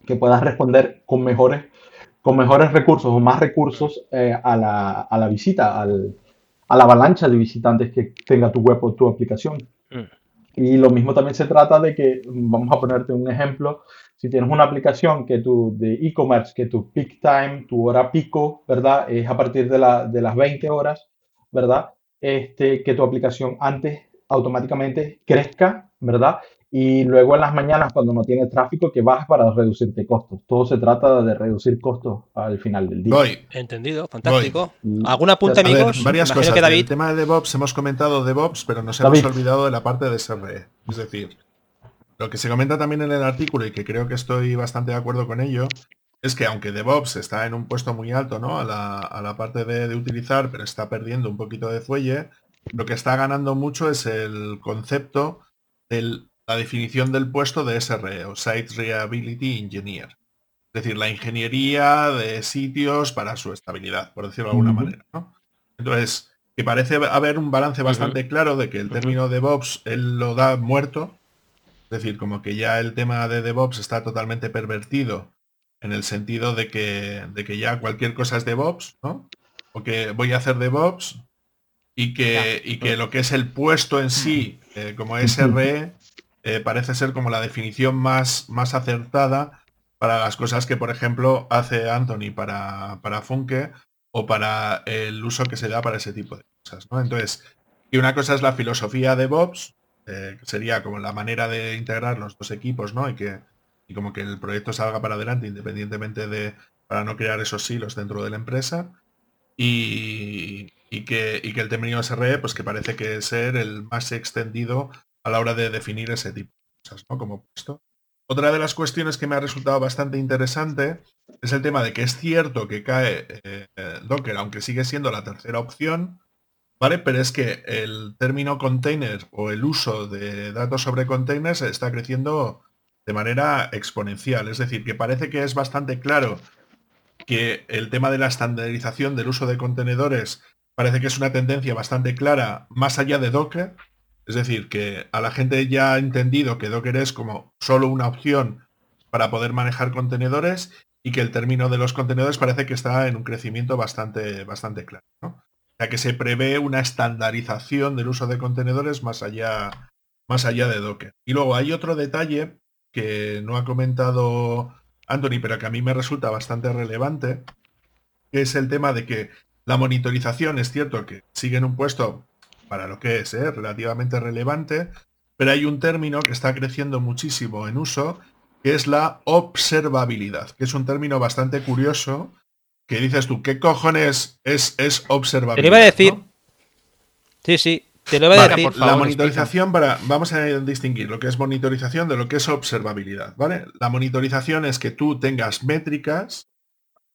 que puedas responder con mejores con mejores recursos o más recursos eh, a, la, a, la, visita, al, a la avalancha de visitantes que tenga tu web o tu aplicación. Mm. Y lo mismo también se trata de que, vamos a ponerte un ejemplo, si tienes una aplicación que tu, de e-commerce, que tu peak time, tu hora pico, ¿verdad? Es a partir de, la, de las 20 horas, ¿verdad? Este, que tu aplicación antes automáticamente crezca, ¿verdad? Y luego en las mañanas cuando no tiene tráfico que bajas para reducirte costos. Todo se trata de reducir costos al final del día. Voy. Entendido, fantástico. Voy. ¿Algún apunte, ver, amigos? varias Imagino cosas. que David. El tema de DevOps hemos comentado DevOps, pero nos David. hemos olvidado de la parte de SRE. Es decir, lo que se comenta también en el artículo y que creo que estoy bastante de acuerdo con ello, es que aunque DevOps está en un puesto muy alto, ¿no? A la, a la parte de, de utilizar, pero está perdiendo un poquito de fuelle, lo que está ganando mucho es el concepto de la definición del puesto de SRE o Site Reliability Engineer. Es decir, la ingeniería de sitios para su estabilidad, por decirlo de alguna manera. ¿no? Entonces, que parece haber un balance bastante claro de que el término DevOps él lo da muerto. Es decir, como que ya el tema de DevOps está totalmente pervertido en el sentido de que, de que ya cualquier cosa es DevOps, ¿no? O que voy a hacer DevOps y que, y que lo que es el puesto en sí, eh, como SRE, eh, parece ser como la definición más, más acertada para las cosas que, por ejemplo, hace Anthony para, para Funke o para el uso que se da para ese tipo de cosas. ¿no? Entonces, y una cosa es la filosofía de DevOps, eh, que sería como la manera de integrar los dos equipos, ¿no? Y que y como que el proyecto salga para adelante independientemente de para no crear esos silos dentro de la empresa. Y, y que, y que el término SRE, pues que parece que ser el más extendido a la hora de definir ese tipo de cosas, ¿no? Como puesto. Otra de las cuestiones que me ha resultado bastante interesante es el tema de que es cierto que cae eh, Docker, aunque sigue siendo la tercera opción, ¿vale? Pero es que el término container o el uso de datos sobre containers está creciendo de manera exponencial. Es decir, que parece que es bastante claro que el tema de la estandarización del uso de contenedores parece que es una tendencia bastante clara más allá de Docker. Es decir, que a la gente ya ha entendido que Docker es como solo una opción para poder manejar contenedores y que el término de los contenedores parece que está en un crecimiento bastante, bastante claro. ¿no? O sea que se prevé una estandarización del uso de contenedores más allá, más allá de Docker. Y luego hay otro detalle que no ha comentado Anthony, pero que a mí me resulta bastante relevante, que es el tema de que la monitorización es cierto que sigue en un puesto para lo que es, ¿eh? relativamente relevante, pero hay un término que está creciendo muchísimo en uso, que es la observabilidad, que es un término bastante curioso, que dices tú, ¿qué cojones es, es observabilidad? Te lo iba a decir. ¿no? Sí, sí. Te lo iba a Vale, decir. favor, la monitorización para vamos a distinguir lo que es monitorización de lo que es observabilidad, ¿vale? La monitorización es que tú tengas métricas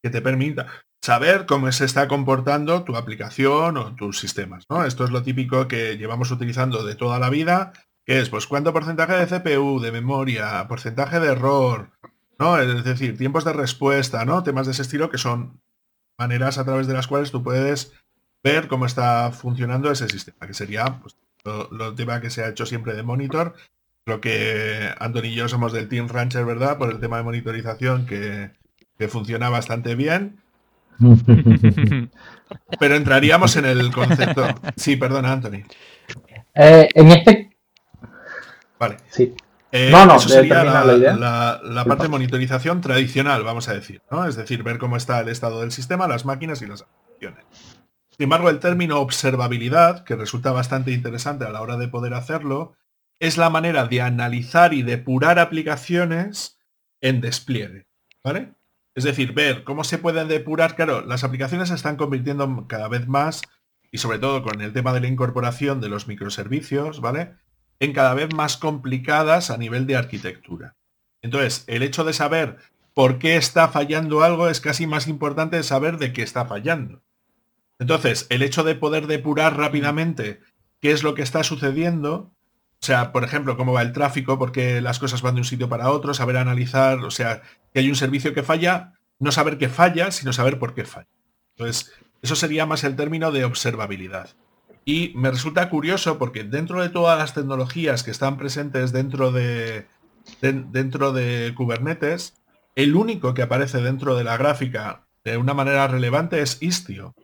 que te permitan saber cómo se está comportando tu aplicación o tus sistemas, ¿no? Esto es lo típico que llevamos utilizando de toda la vida, que es pues cuánto porcentaje de CPU, de memoria, porcentaje de error, ¿no? Es decir, tiempos de respuesta, ¿no? Temas de ese estilo que son maneras a través de las cuales tú puedes ver cómo está funcionando ese sistema, que sería pues, lo, tema que se ha hecho siempre de monitor, lo que Anthony y yo somos del Team Rancher, ¿verdad? Por el tema de monitorización que, que funciona bastante bien, pero entraríamos en el concepto... Sí, perdona, Anthony. Eh, en este... Vale. Sí. Eh, No, no, eso sería terminar la, la idea. la- la parte de monitorización tradicional, vamos a decir, ¿no? Es decir, ver cómo está el estado del sistema, las máquinas y las aplicaciones. Sin embargo, el término observabilidad, que resulta bastante interesante a la hora de poder hacerlo, es la manera de analizar y depurar aplicaciones en despliegue, ¿vale? Es decir, ver cómo se pueden depurar, claro, las aplicaciones se están convirtiendo cada vez más, y sobre todo con el tema de la incorporación de los microservicios, ¿vale? En cada vez más complicadas a nivel de arquitectura. Entonces, el hecho de saber por qué está fallando algo es casi más importante de saber de qué está fallando. Entonces, el hecho de poder depurar rápidamente qué es lo que está sucediendo, o sea, por ejemplo, cómo va el tráfico, por qué las cosas van de un sitio para otro, saber analizar, o sea, que hay un servicio que falla, no saber qué falla, sino saber por qué falla. Entonces, eso sería más el término de observabilidad. Y me resulta curioso porque dentro de todas las tecnologías que están presentes dentro de, de- dentro de Kubernetes, el único que aparece dentro de la gráfica de una manera relevante es Istio.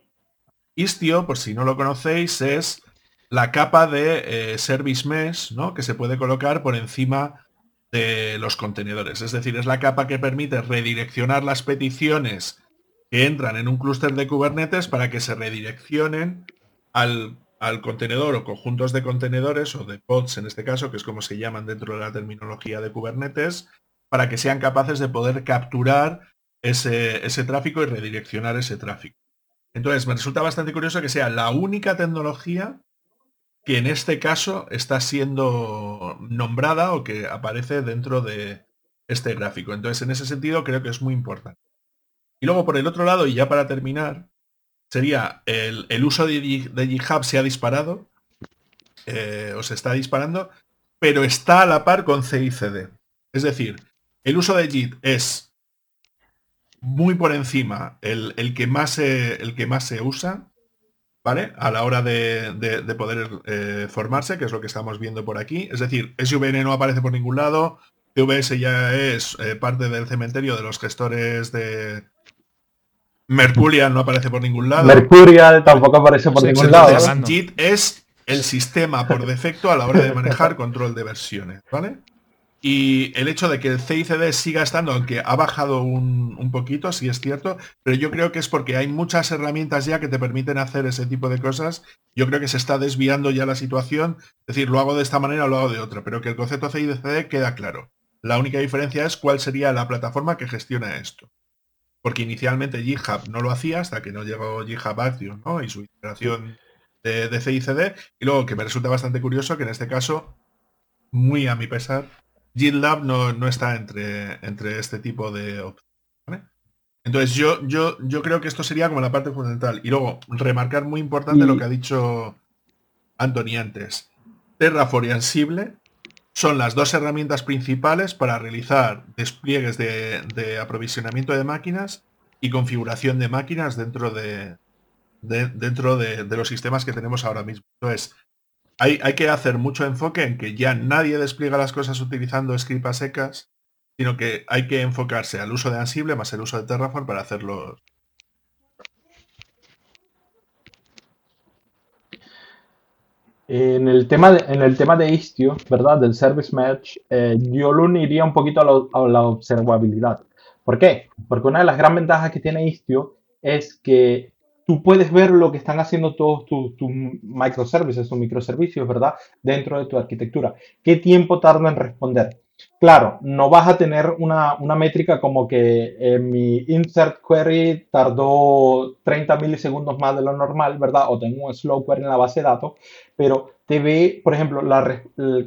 Istio, por si no lo conocéis, es la capa de eh, Service Mesh, ¿no? Que se puede colocar por encima de los contenedores. Es decir, es la capa que permite redireccionar las peticiones que entran en un clúster de Kubernetes para que se redireccionen al, al contenedor o conjuntos de contenedores o de pods en este caso, que es como se llaman dentro de la terminología de Kubernetes, para que sean capaces de poder capturar ese, ese tráfico y redireccionar ese tráfico. Entonces, me resulta bastante curioso que sea la única tecnología que en este caso está siendo nombrada o que aparece dentro de este gráfico. Entonces, en ese sentido, creo que es muy importante. Y luego, por el otro lado, y ya para terminar, sería el, uso de, GitHub se ha disparado, eh, o se está disparando, pero está a la par con CICD. Es decir, el uso de Git es muy por encima el, que, más el que más se usa, ¿vale? A la hora de, poder eh, formarse, que es lo que estamos viendo por aquí. Es decir, SVN no aparece por ningún lado, CVS ya es eh, parte del cementerio de los gestores de, Mercurial no aparece por ningún lado. Mercurial tampoco aparece por ningún lado. Git es el sistema por defecto a la hora de manejar control de versiones, ¿vale? Y el hecho de que el CICD siga estando, aunque ha bajado un, poquito, sí es cierto, pero yo creo que es porque hay muchas herramientas ya que te permiten hacer ese tipo de cosas. Yo creo que se está desviando ya la situación, es decir, lo hago de esta manera o lo hago de otra, pero que el concepto CICD queda claro. La única diferencia es cuál sería la plataforma que gestiona esto porque inicialmente GitHub no lo hacía hasta que no llegó GitHub Action ¿no? y su integración de, de, CICD. Y luego que me resulta bastante curioso que en este caso, muy a mi pesar, GitLab no, no está entre, entre este tipo de opciones. Entonces yo, yo, yo creo que esto sería como la parte fundamental. Y luego, remarcar muy importante lo que ha dicho Anthony antes. Terraform y Ansible son las dos herramientas principales para realizar despliegues de, aprovisionamiento de máquinas y configuración de máquinas dentro de, dentro de, los sistemas que tenemos ahora mismo. Entonces, hay, que hacer mucho enfoque en que ya nadie despliega las cosas utilizando scripts secas, sino que hay que enfocarse al uso de Ansible más el uso de Terraform para hacerlo En el tema de, en el tema de Istio, ¿verdad? Del Service Mesh, eh, yo lo uniría un poquito a, la observabilidad. ¿Por qué? Porque una de las grandes ventajas que tiene Istio es que tú puedes ver lo que están haciendo todos tus microservices, tus microservicios, ¿verdad? Dentro de tu arquitectura. ¿Qué tiempo tarda en responder? Claro, no vas a tener una, métrica como que eh, mi insert query tardó 30 milisegundos más de lo normal, ¿verdad? O tengo un slow query en la base de datos, pero te ve, por ejemplo,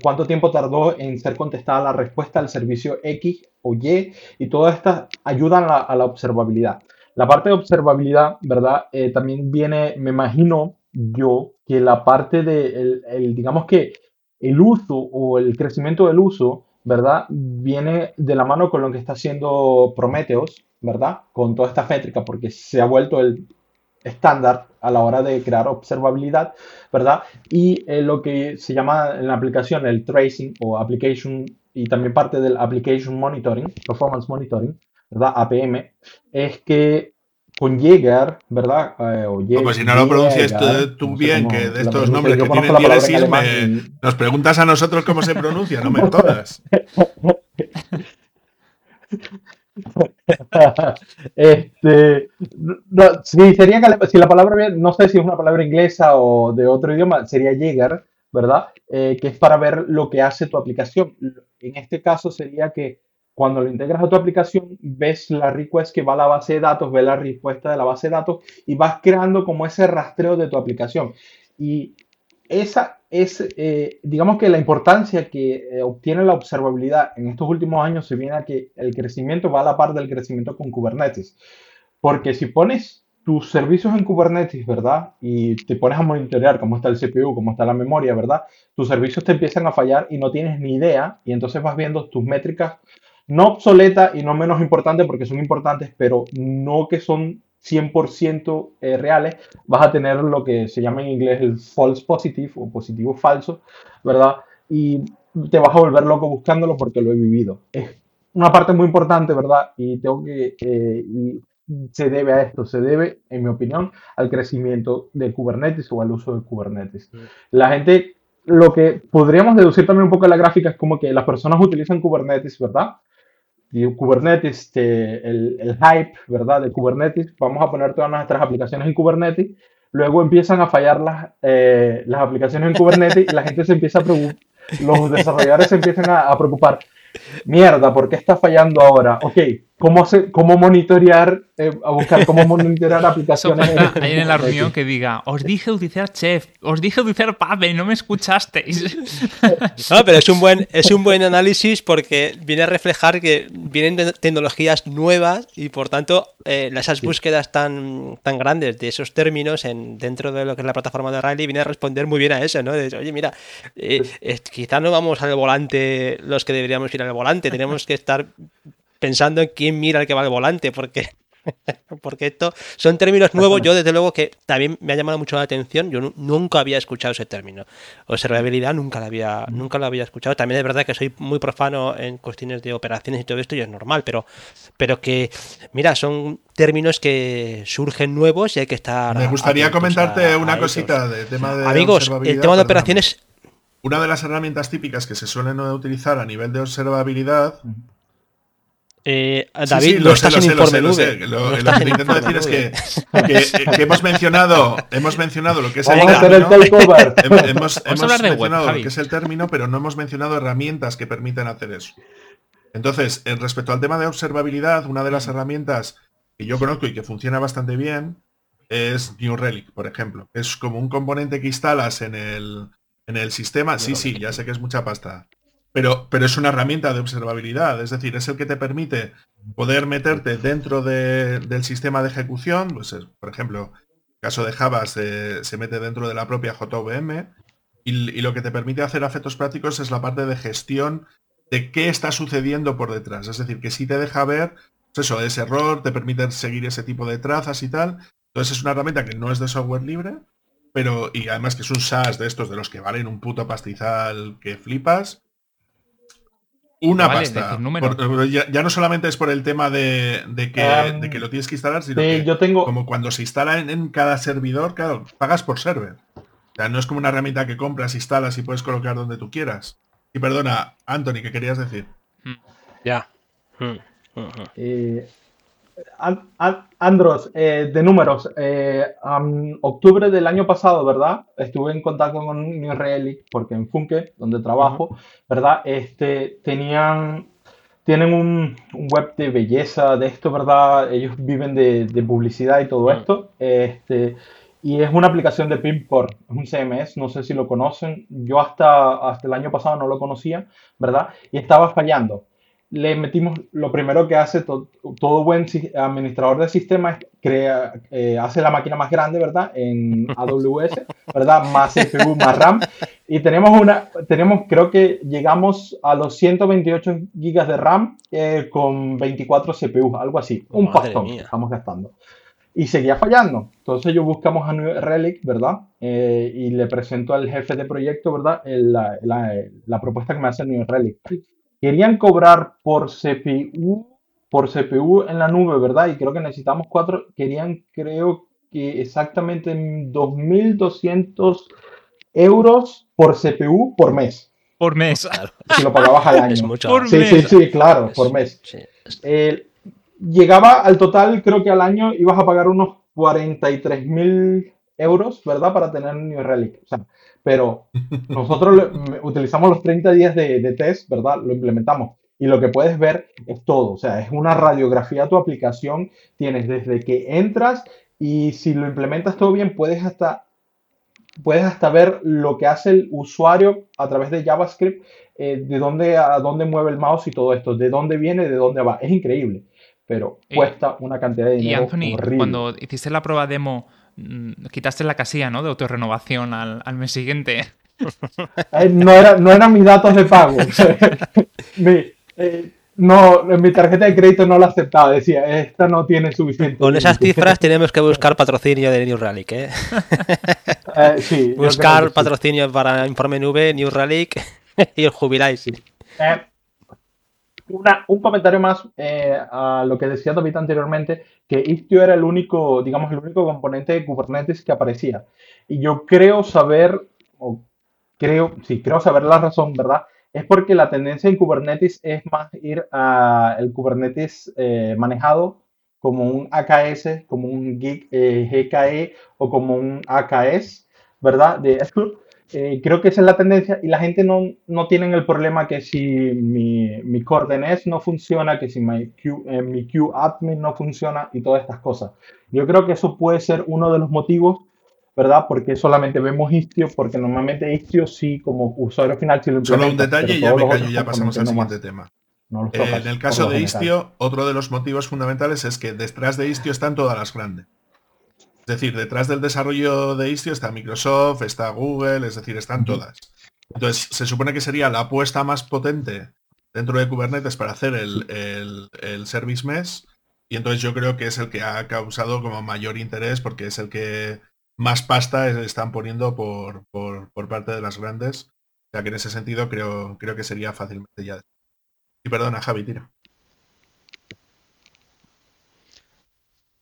cuánto tiempo tardó en ser contestada la respuesta al servicio X o Y, y todas estas ayudan a, la observabilidad. La parte de observabilidad, ¿verdad? Eh, también viene, me imagino yo, que la parte de, digamos que el uso o el crecimiento del uso ¿verdad? Viene de la mano con lo que está haciendo Prometheus, ¿verdad? Con toda esta métrica, porque se ha vuelto el estándar a la hora de crear observabilidad, ¿verdad? Y eh, lo que se llama en la aplicación el tracing o application y también parte del application monitoring, performance monitoring, ¿verdad? APM, es que con Jäger, ¿verdad? Eh, Como si no lo pronuncias tú, bien, que de estos nombres que tienen diéresis nos preguntas a nosotros cómo se pronuncia, no me todas. este, sí, sería si la palabra, no sé si es una palabra inglesa o de otro idioma, sería Jäger, ¿verdad? Eh, que es para ver lo que hace tu aplicación. En este caso sería que cuando lo integras a tu aplicación, ves la request que va a la base de datos, ves la respuesta de la base de datos y vas creando como ese rastreo de tu aplicación. Y esa es, eh, digamos que la importancia que eh, obtiene la observabilidad en estos últimos años se viene a que el crecimiento va a la par del crecimiento con Kubernetes. Porque si pones tus servicios en Kubernetes, ¿verdad? Y te pones a monitorear cómo está el CPU, cómo está la memoria, ¿verdad? Tus servicios te empiezan a fallar y no tienes ni idea y entonces vas viendo tus métricas no obsoleta y no menos importante porque son importantes, pero no que son 100% eh, reales, vas a tener lo que se llama en inglés el false positive o positivo falso, ¿verdad? Y te vas a volver loco buscándolo porque lo he vivido. Es una parte muy importante, ¿verdad? Y tengo que... y se debe a esto, se debe, en mi opinión, al crecimiento de Kubernetes o al uso de Kubernetes. La gente, lo que podríamos deducir también un poco de la gráfica es como que las personas utilizan Kubernetes, ¿verdad? Kubernetes, este, el, el, hype, ¿verdad? De Kubernetes, vamos a poner todas nuestras aplicaciones en Kubernetes, luego empiezan a fallar las, eh, las aplicaciones en Kubernetes y la gente se empieza a preocupar, los desarrolladores se empiezan a preocupar mierda, ¿por qué está fallando ahora? Ok, ¿cómo, hacer, cómo monitorear, eh, a buscar cómo monitorear aplicaciones? Hay en la reunión que diga, os dije utilizar Chef, os dije utilizar Pape, no me escuchasteis. No, pero es un buen, es un buen análisis porque viene a reflejar que vienen tecnologías nuevas y por tanto eh, esas búsquedas tan, tan grandes de esos términos en, dentro de lo que es la plataforma de Riley viene a responder muy bien a eso, ¿no? Oye, mira, eh, quizá no vamos al volante los que deberíamos ir al volante, tenemos que estar pensando en quién mira el que va al volante, porque porque esto son términos nuevos. Yo, desde luego, que también me ha llamado mucho la atención. Yo nunca había escuchado ese término. Observabilidad nunca lo había, nunca lo había escuchado. También es verdad que soy muy profano en cuestiones de operaciones y todo esto, y es normal, pero, pero que, mira, son términos que surgen nuevos y hay que estar. Me gustaría comentarte una cosita de tema de. Amigos, el tema de operaciones. Una de las herramientas típicas que se suelen utilizar a nivel de observabilidad eh, David, lo, sé, lo, sé, lo, sé, lo, sé, lo, que intento decir es que, que, hemos mencionado hemos mencionado lo que es el término. hemos, hemos mencionado lo que es el término, pero no hemos mencionado herramientas que permiten hacer eso. Entonces, respecto al tema de observabilidad, una de las herramientas que yo conozco y que funciona bastante bien es New Relic, por ejemplo. Es como un componente que instalas en el, en el sistema. Sí, sí, ya sé que es mucha pasta. Pero, pero es una herramienta de observabilidad, es decir, es el que te permite poder meterte dentro del sistema de ejecución, pues por ejemplo, el caso de Java se, mete dentro de la propia JVM y, lo que te permite hacer efectos prácticos es la parte de gestión de qué está sucediendo por detrás. Es decir, que si te deja ver, pues eso, ese error, te permite seguir ese tipo de trazas y tal. Entonces es una herramienta que no es de software libre, pero y además que es un SaaS de estos de los que valen un puto pastizal que flipas una pasta. ya, no solamente es por el tema de, que, de, que, lo tienes que instalar, sino que yo tengo... como cuando se instala en, cada servidor, claro, pagas por server. O sea, no es como una herramienta que compras, instalas y puedes colocar donde tú quieras. Y perdona, Anthony, ¿qué querías decir? Ya. Eh, Andros, eh, de números, eh, octubre del año pasado, ¿verdad? Estuve en contacto con New Relic, porque en Funke, donde trabajo, ¿verdad? Este, tenían, tienen un, web de belleza de esto, ¿verdad? Ellos viven de, publicidad y todo esto. Este, y es una aplicación de Pimcore, es un CMS, no sé si lo conocen. Yo hasta, hasta el año pasado no lo conocía, ¿verdad? Y estaba fallando le metimos lo primero que hace todo buen administrador de sistemas crea eh, hace la máquina más grande verdad en AWS verdad más CPU más RAM. Y tenemos una tenemos creo que llegamos a los 128 gigas de RAM eh, con 24 CPU algo así. Un pastón estamos gastando. Y seguía fallando. Entonces yo buscamos a New Relic verdad eh, y le presento al jefe de proyecto verdad la, la, propuesta que me hace New Relic querían cobrar por CPU, por CPU en la nube, ¿verdad? Y creo que necesitamos cuatro, querían creo que exactamente 2.200 euros por CPU por mes. Por mes. Si lo pagabas al año. Es mucho. sí, sí, sí, claro, por mes. Eh, llegaba al total, creo que al año ibas a pagar unos 43.000 euros, ¿verdad? Para tener un New Relic. O sea, pero nosotros utilizamos los 30 días de, test, ¿verdad? Lo implementamos. Y lo que puedes ver es todo, o sea, es una radiografía de tu aplicación, tienes desde que entras y si lo implementas todo bien, puedes hasta, puedes hasta ver lo que hace el usuario a través de JavaScript, eh, de dónde a dónde mueve el mouse y todo esto, de dónde viene, de dónde va. Es increíble, pero cuesta una cantidad de dinero. Y Anthony, cuando hiciste la prueba demo, quitaste la casilla, ¿no? De autorrenovación al, al mes siguiente. Eh, no, era, no eran mis datos de pago. Eh, no, mi tarjeta de crédito no la aceptaba. Decía, esta no tiene suficiente. Con esas cifras tenemos que buscar patrocinio de New Relic, ¿eh? eh sí, buscar patrocinio para Informe Nube, New Relic y os jubiláis. Sí un comentario más eh, a lo que decía David anteriormente, que Istio era el único, digamos, el único componente de Kubernetes que aparecía. Y yo creo saber, o creo, sí, creo saber la razón, ¿verdad? Es porque la tendencia en Kubernetes es más ir a el Kubernetes eh, manejado como un AKS, como un GKE o como un AKS, ¿verdad? De eh, creo que esa es la tendencia y la gente no, no tiene el problema que si mi, mi no funciona, que si mi, Q, eh, mi QAdmin no funciona y todas estas cosas. Yo creo que eso puede ser uno de los motivos, ¿verdad? Porque solamente vemos Istio, porque normalmente Istio sí, como usuario final, sí lo Solo un detalle y ya me callo, ya pasamos al siguiente tema. Eh, en el caso de Istio, otro de los motivos fundamentales es que detrás de Istio están todas las grandes. Es decir, detrás del desarrollo de Istio está Microsoft, está Google, es decir, están todas. Entonces, se supone que sería la apuesta más potente dentro de Kubernetes para hacer el, el, Service Mesh. Y entonces yo creo que es el que ha causado como mayor interés porque es el que más pasta están poniendo por, por, parte de las grandes. O sea que en ese sentido creo, creo que sería fácilmente ya. Y perdona, Javi, tira.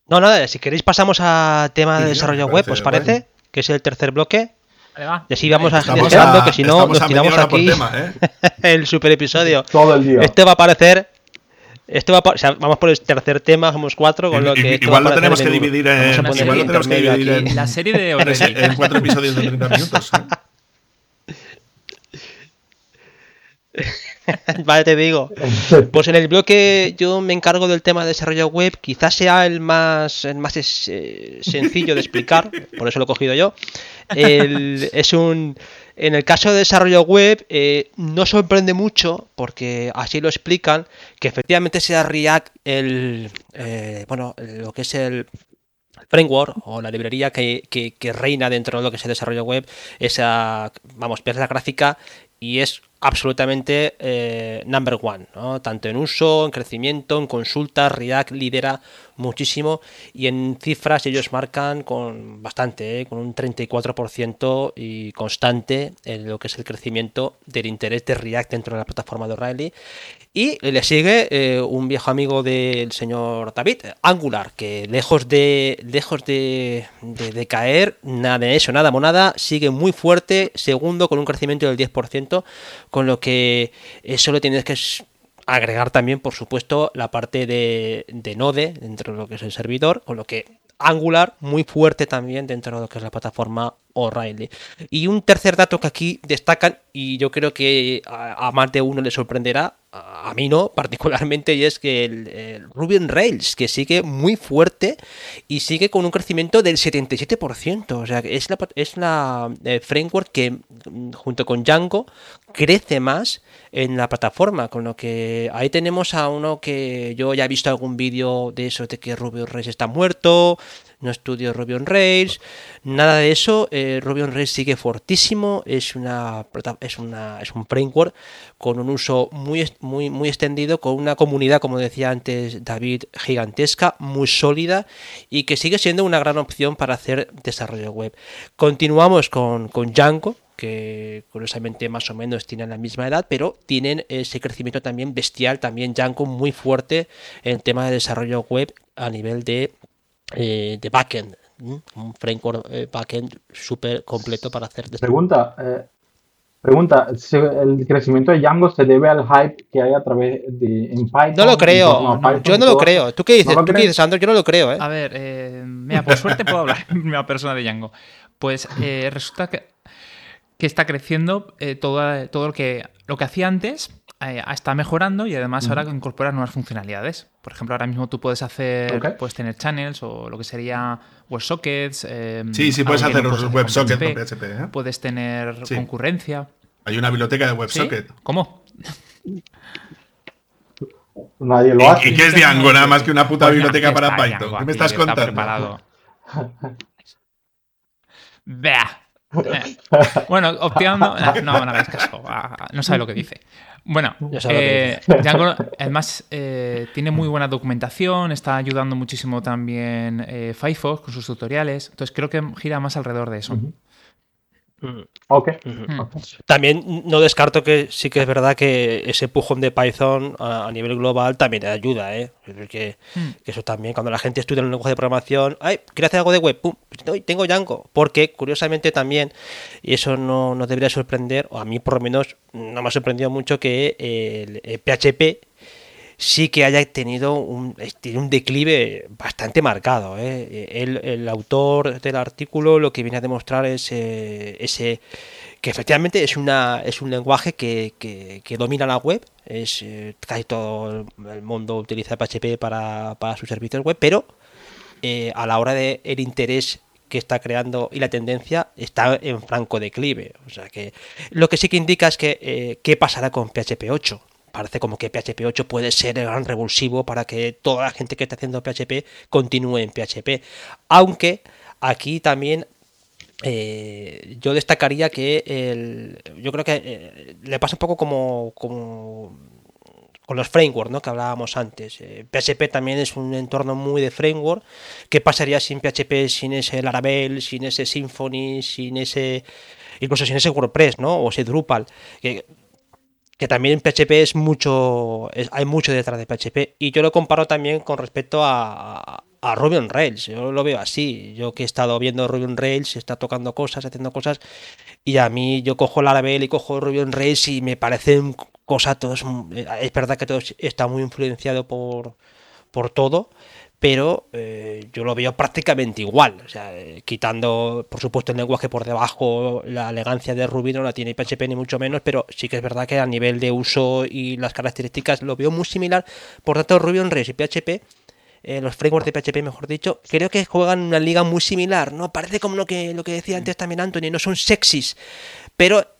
No, nada, si queréis pasamos a tema de desarrollo web, ¿os parece? Que es el tercer bloque. Y así vamos a que si no nos tiramos aquí ¿eh? el super episodio. Todo el día. Este va a aparecer esto va a, vamos por el tercer tema, somos cuatro, con lo que igual lo tenemos que dividir en, igual lo tenemos que dividir en, la serie de en, cuatro episodios de 30 minutos. ¿eh? vale, te digo. Pues en el bloque yo me encargo del tema de desarrollo web, quizás sea el más, el más eh, sencillo de explicar, por eso lo he cogido yo. es un. En el caso de desarrollo web, eh, no sorprende mucho, porque así lo explican, que efectivamente sea React el. Eh, bueno, lo que es el, framework o la librería que, que, reina dentro de lo que es el desarrollo web, esa, vamos, pieza gráfica y es absolutamente eh, number one, tanto en uso, en crecimiento, en consultas, React lidera muchísimo y en cifras ellos marcan con bastante, ¿eh? con un 34% y constante en lo que es el crecimiento del interés de React dentro de la plataforma de O'Reilly. Y le sigue eh, un viejo amigo del señor David, Angular, que lejos de lejos de, de, caer, nada de eso, nada monada, sigue muy fuerte, segundo con un crecimiento del 10%, con lo que eso lo tienes que agregar también, por supuesto, la parte de, Node dentro de lo que es el servidor, con lo que Angular muy fuerte también dentro de lo que es la plataforma O'Reilly. Y un tercer dato que aquí destacan, y yo creo que a, más de uno le sorprenderá, a, mí no particularmente, y es que el, Ruby on Rails, que sigue muy fuerte y sigue con un crecimiento del 77%. O sea, es la, es la eh, framework que mm, junto con Django crece más en la plataforma, con lo que ahí tenemos a uno que yo ya he visto algún vídeo de eso de que Ruby on Rails está muerto, no estudio Ruby on Rails, nada de eso. Eh, Ruby on Rails sigue fortísimo, es una es una es un framework con un uso muy muy muy extendido, con una comunidad, como decía antes David, gigantesca, muy sólida y que sigue siendo una gran opción para hacer desarrollo web. Continuamos con, con Django, que curiosamente más o menos tienen la misma edad, pero tienen ese crecimiento también bestial, también Django muy fuerte en tema de desarrollo web a nivel de eh, de backend, un framework eh, backend súper completo para hacer. Pregunta, eh, pregunta, ¿el crecimiento de Django se debe al hype que hay a través de en Python? No lo creo, yo no lo creo. ¿Tú qué dices, ¿tú qué dices Sandro? Yo no lo creo. ¿eh? A ver, mira, por suerte puedo hablar en primera persona de Django. Pues resulta que, que está creciendo todo, todo lo que, lo que hacía antes eh, está mejorando y además ahora incorpora nuevas funcionalidades. Por ejemplo, ahora mismo tú puedes hacer, puedes tener channels o lo que sería WebSockets. Eh, sí, sí, puedes hacer los WebSockets con PHP. ¿eh? Puedes tener concurrencia. Hay una biblioteca de WebSocket. ¿Cómo? Nadie lo hace. ¿Y qué es Django? Nada más que una puta biblioteca para Python. ¿Qué me estás contando? Vea. bueno, optando. No, no, no hagáis caso. Ah, no sabe lo que dice. Bueno, eh, Django además eh, tiene muy buena documentación, está ayudando muchísimo también eh, Firefox con sus tutoriales, entonces creo que gira más alrededor de eso. Ok. También no descarto que sí que es verdad que ese empujón de Python a, nivel global también ayuda, ¿eh? Mm. Que, eso también, cuando la gente estudia un lenguaje de programación, ¡ay! Quiero hacer algo de web, ¡pum! Tengo Django. Porque, curiosamente, también, y eso no nos debería sorprender, o a mí por lo menos no me ha sorprendido mucho que el, PHP sí que haya tenido un, un declive bastante marcado. ¿eh? El, autor del artículo lo que viene a demostrar es eh, ese que efectivamente es, una, es un lenguaje que, domina la web, es eh, casi todo el mundo utiliza PHP para, para sus servicios web, pero a la hora del el interés que está creando y la tendencia está en franco declive. O sea que lo que sí que indica es que qué pasará con PHP 8 parece como que PHP 8 puede ser el gran revulsivo para que toda la gente que está haciendo PHP continúe en PHP. Aunque aquí también eh, yo destacaría que el, yo creo que eh, le pasa un poco como, con los frameworks ¿no? que hablábamos antes. PHP eh, también es un entorno muy de framework. ¿Qué pasaría sin PHP, sin ese Laravel, sin ese Symfony, sin ese incluso sin ese WordPress, ¿no? O ese Drupal. Que también PHP es mucho, hay mucho detrás de PHP y yo lo comparo también con respecto a, a Ruby on Rails, yo lo veo así, yo que he estado viendo Ruby on Rails, está tocando cosas, haciendo cosas y a mí yo cojo Laravel y cojo Ruby on Rails y me parecen cosas todos, es verdad que todo está muy influenciado por, por todo, pero eh, yo lo veo prácticamente igual. O sea, eh, quitando, por supuesto, el lenguaje por debajo, la elegancia de Ruby no la tiene PHP ni mucho menos, pero sí que es verdad que a nivel de uso y las características lo veo muy similar. Por tanto, Ruby on Rails y PHP eh, los frameworks de PHP, mejor dicho, creo que juegan una liga muy similar, ¿no? Parece como lo que, lo que decía antes también Anthony, no son sexys, pero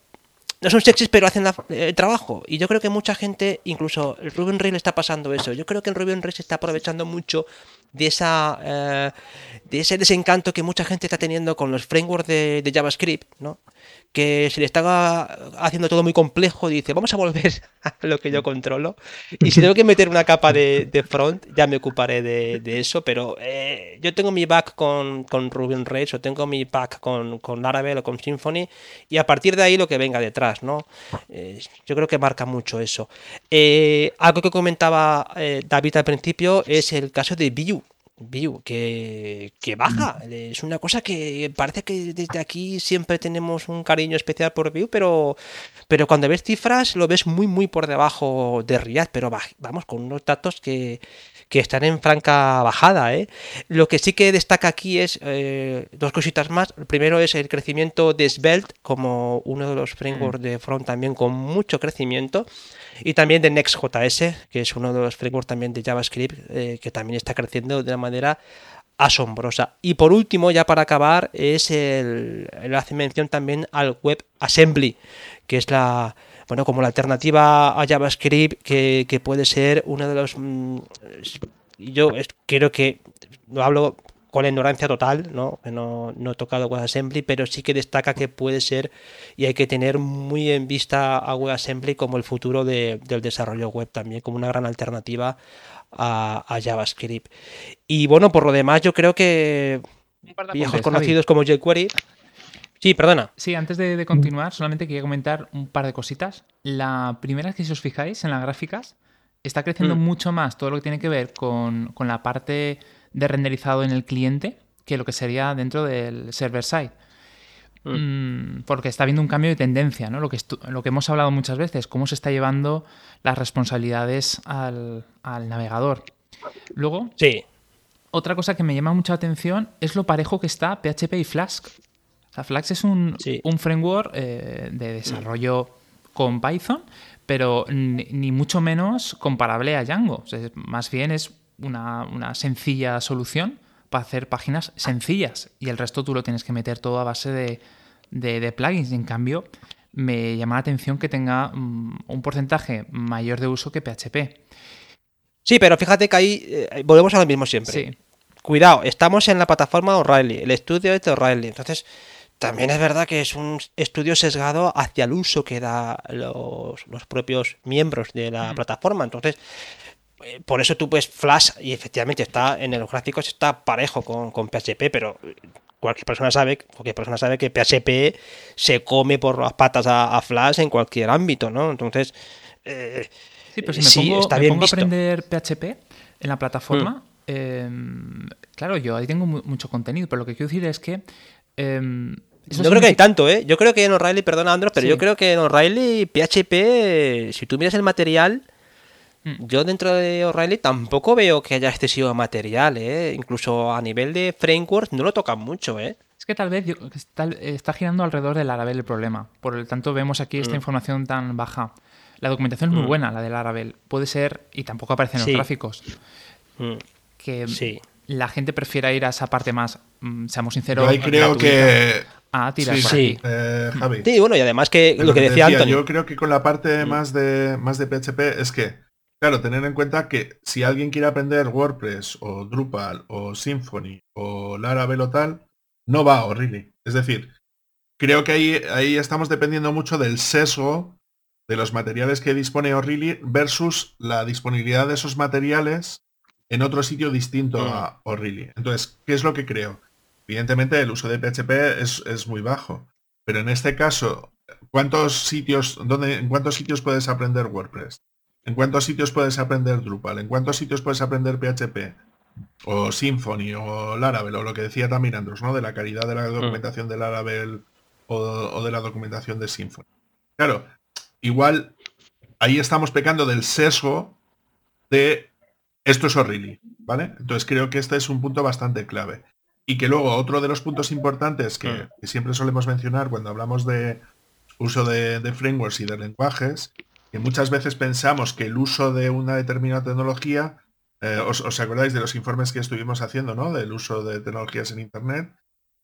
no son sexys, pero hacen el trabajo. Y yo creo que mucha gente, incluso el Ruby on Rails está pasando eso. Yo creo que el Ruby on Rails está aprovechando mucho de, esa, eh, de ese desencanto que mucha gente está teniendo con los frameworks de, de JavaScript, ¿no? Que se le está haciendo todo muy complejo, dice, vamos a volver a lo que yo controlo. Y si tengo que meter una capa de, front, ya me ocuparé de, eso, pero eh, yo tengo mi back con, con Ruby on Rails o tengo mi back con, con Laravel o con Symfony y a partir de ahí lo que venga detrás, ¿no? Eh, yo creo que marca mucho eso. Eh, algo que comentaba David al principio es el caso de Vue. View, que, baja. Es una cosa que parece que desde aquí siempre tenemos un cariño especial por View, pero, pero cuando ves cifras lo ves muy, muy por debajo de React, pero vamos, con unos datos que, que están en franca bajada. ¿eh? Lo que sí que destaca aquí es eh, dos cositas más. El primero es el crecimiento de Svelte como uno de los frameworks de front también con mucho crecimiento. Y también de Next.js, que es uno de los frameworks también de JavaScript, eh, que también está creciendo de una manera asombrosa. Y por último, ya para acabar, es el, hace mención también al WebAssembly, que es la, bueno, como la alternativa a JavaScript, que, puede ser uno de los... Mm, yo creo que, lo hablo con la ignorancia total, ¿no? No, no he tocado WebAssembly, pero sí que destaca que puede ser y hay que tener muy en vista a WebAssembly como el futuro del desarrollo web también, como una gran alternativa a, JavaScript. Y bueno, por lo demás, yo creo que viejos conocidos como jQuery. Sí, perdona. Sí, antes de, continuar, solamente quería comentar un par de cositas. La primera es que si os fijáis en las gráficas, está creciendo mm. mucho más todo lo que tiene que ver con, con la parte de renderizado en el cliente que lo que sería dentro del server side. Mm. Mm, porque está habiendo un cambio de tendencia, ¿no? Lo que, lo que hemos hablado muchas veces, cómo se está llevando las responsabilidades al, navegador. Luego, sí. otra cosa que me llama mucha atención es lo parejo que está PHP y Flask. O Flask es un, un framework eh, de desarrollo con Python, pero ni, mucho menos comparable a Django. más bien es una, sencilla solución para hacer páginas sencillas y el resto tú lo tienes que meter todo a base de, de, plugins. En cambio, me llama la atención que tenga mm, un porcentaje mayor de uso que PHP. Sí, pero fíjate que ahí eh, volvemos a lo mismo siempre. Cuidado, estamos en la plataforma O'Reilly, el estudio es de O'Reilly. Entonces, también es verdad que es un estudio sesgado hacia el uso que da los, los propios miembros de la plataforma. Entonces, eh, por eso tú puedes Flash y efectivamente está en los gráficos está parejo con, PHP, pero cualquier persona sabe, cualquier persona sabe que PHP se come por las patas a, Flash en cualquier ámbito, ¿no? Entonces, eh, sí, pero si me pongo, está bien a aprender PHP en la plataforma, mm. em, claro, yo ahí tengo mucho contenido, pero lo que quiero decir es que em, yo creo que hay tanto, ¿eh? Yo creo que en O'Reilly, perdona Andros, pero yo creo que en O'Reilly PHP, si tú miras el material, Mm. yo dentro de O'Reilly tampoco veo que haya excesivo material, ¿eh? Incluso a nivel de framework no lo tocan mucho, ¿eh? Es que tal vez yo- está, está girando alrededor del Laravel el problema. Por lo tanto, vemos aquí esta Mm. información tan baja. La documentación es muy Mm. buena, la del Laravel. Puede ser, y tampoco aparecen los Sí. gráficos, Mm, que Sí. la gente prefiera ir a esa parte más, seamos sinceros, Yo ahí creo que... a tirar Sí, por sí. eh, Javi. Sí, bueno, y además que lo que decía decía, Anthony. Yo creo que con la parte Mm. más de más de PHP es que, claro, tener en cuenta que si alguien quiere aprender WordPress o Drupal o Symfony o Laravel o tal, no va a O'Reilly. Es decir, creo que ahí, ahí estamos dependiendo mucho del sesgo de los materiales que dispone O'Reilly versus la disponibilidad de esos materiales en otro sitio distinto Mm. a O'Reilly. Entonces, ¿qué es lo que creo? Evidentemente el uso de PHP es, es muy bajo. Pero en este caso, ¿cuántos sitios, dónde, en cuántos sitios puedes aprender WordPress? ¿En cuántos sitios puedes aprender Drupal? ¿En cuántos sitios puedes aprender PHP? O Symfony o Laravel, o lo que decía también Andros, ¿no? De la calidad de la documentación de Laravel o, o de la documentación de Symfony. Claro, igual ahí estamos pecando del sesgo de esto es O'Reilly, ¿vale? Entonces creo que este es un punto bastante clave. Y que luego otro de los puntos importantes que, Mm. que siempre solemos mencionar cuando hablamos de uso de, de frameworks y de lenguajes, que muchas veces pensamos que el uso de una determinada tecnología, eh, os, os acordáis de los informes que estuvimos haciendo, ¿no? Del uso de tecnologías en Internet,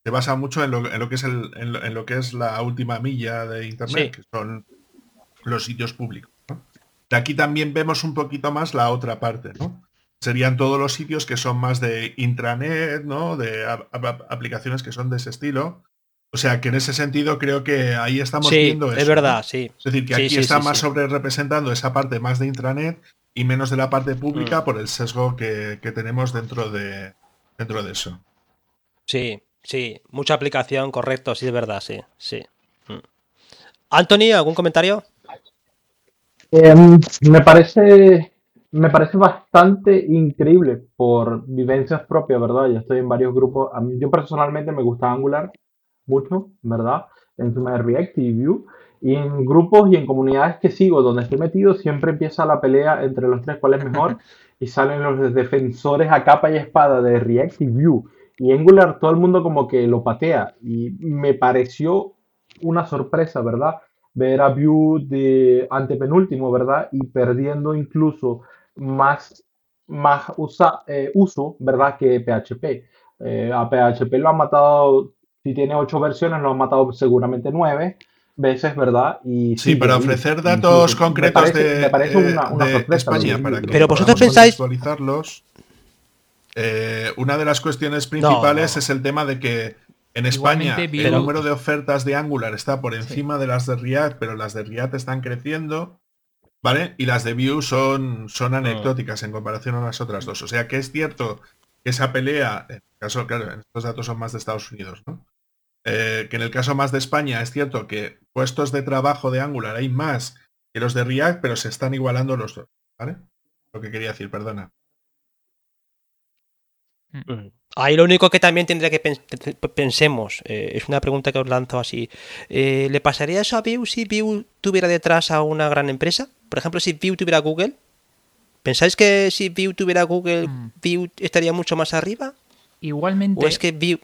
se basa mucho en lo, en lo que es el, en lo, en lo que es la última milla de Internet, Sí. que son los sitios públicos. ¿no? De aquí también vemos un poquito más la otra parte, ¿no? Serían todos los sitios que son más de intranet, ¿no? De ap- ap- aplicaciones que son de ese estilo. O sea que en ese sentido creo que ahí estamos Sí, viendo eso. es ¿no? verdad, sí. Es decir, que Sí, aquí sí, está sí, más sí. sobre representando esa parte más de intranet y menos de la parte pública Mm. por el sesgo que, que tenemos dentro de dentro de eso. Sí, sí. Mucha aplicación, correcto, sí, es verdad, sí, sí. Mm. Anthony, ¿algún comentario? Em, me parece me parece bastante increíble por vivencias propias, ¿verdad? Yo estoy en varios grupos. A mí, yo personalmente me gusta Angular mucho, ¿verdad? Encima de React y Vue. Y en grupos y en comunidades que sigo, donde estoy metido, siempre empieza la pelea entre los tres cuál es mejor. y salen los defensores a capa y espada de React y Vue. Y Angular todo el mundo como que lo patea. Y me pareció una sorpresa, ¿verdad? Ver a Vue de antepenúltimo, ¿verdad? Y perdiendo incluso más, más usa- eh, uso, ¿verdad? Que PHP. Eh, a PHP lo han matado, si tiene ocho versiones, lo han matado seguramente nueve veces, ¿verdad? Y Sí, para ofrecer datos incluso. Me concretos parece- de, me parece una, una de sorpresa, España para que Pero vosotros pensáis- contextualizarlos. Eh, una de las cuestiones principales no. es el tema de que en España Igualmente, el número de ofertas de Angular está por encima de las de React, pero las de React están creciendo, ¿vale? Y las de Vue son, son anecdóticas en comparación a las otras dos. O sea que es cierto que esa pelea, en el caso, claro, estos datos son más de Estados Unidos, ¿no? Eh, que en el caso más de España es cierto que puestos de trabajo de Angular hay más que los de React, pero se están igualando los dos, ¿vale? Lo que quería decir, perdona. Mm. Ahí lo único que también tendría que pens- pensemos, eh, es una pregunta que os lanzo así. eh, ¿Le pasaría eso a Vue si Vue tuviera detrás a una gran empresa? Por ejemplo, si Vue tuviera Google. ¿Pensáis que si Vue tuviera Google, Mm. Vue estaría mucho más arriba? Igualmente, ¿O es que Vue,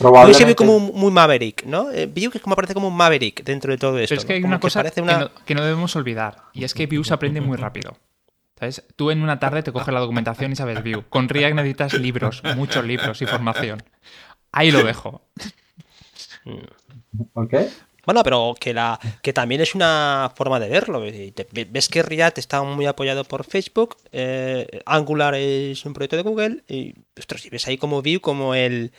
Vue se ve como un- muy Maverick, ¿no? Eh, Vue que es como aparece como un Maverick dentro de todo esto. Pero es que hay una cosa parece que, una- no, que no debemos olvidar, y es que Vue se aprende muy rápido. ¿Sabes? Tú en una tarde te coges la documentación y sabes Vue. Con React necesitas libros, muchos libros y formación. Ahí lo dejo. ¿Ok? Bueno, pero que la que también es una forma de verlo. Ves que React está muy apoyado por Facebook, eh, Angular es un proyecto de Google y ostras, si ves ahí como Vue como el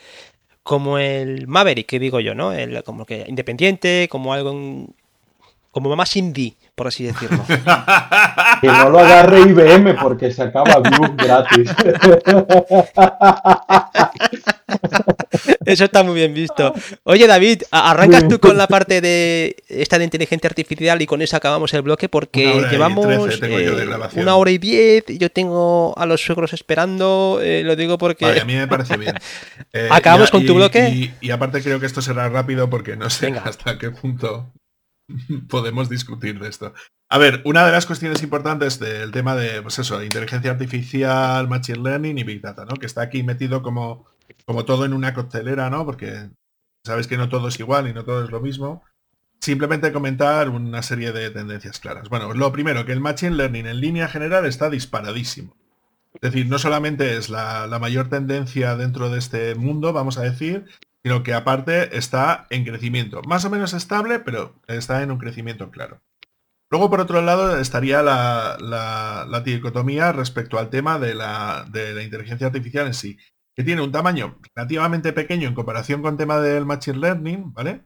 como el Maverick, que digo yo, ¿no? El, como que independiente, como algo en- como más indie, por así decirlo. Que no lo agarre IBM porque se acaba Vue gratis. Eso está muy bien visto. Oye, David, arrancas tú con la parte de esta de inteligencia artificial y con eso acabamos el bloque porque Una llevamos eh, una hora y diez. y Yo tengo a los suegros esperando. eh, lo digo porque. Vale, a mí me parece bien. Eh, ¿Acabamos y- con tu y- bloque? Y, y aparte creo que esto será rápido porque no sé Venga. hasta qué punto podemos discutir de esto. A ver, una de las cuestiones importantes del tema de, pues eso, inteligencia artificial, machine learning y big data, ¿no? Que está aquí metido como, como todo en una coctelera, ¿no? Porque sabes que no todo es igual y no todo es lo mismo. Simplemente comentar una serie de tendencias claras. Bueno, lo primero, que el machine learning en línea general está disparadísimo. Es decir, no solamente es la, la mayor tendencia dentro de este mundo, vamos a decir, sino que aparte está en crecimiento. Más o menos estable, pero está en un crecimiento claro. Luego, por otro lado, estaría la, la, dicotomía respecto al tema de la, de la, inteligencia artificial en sí, que tiene un tamaño relativamente pequeño en comparación con el tema del Machine Learning, ¿vale?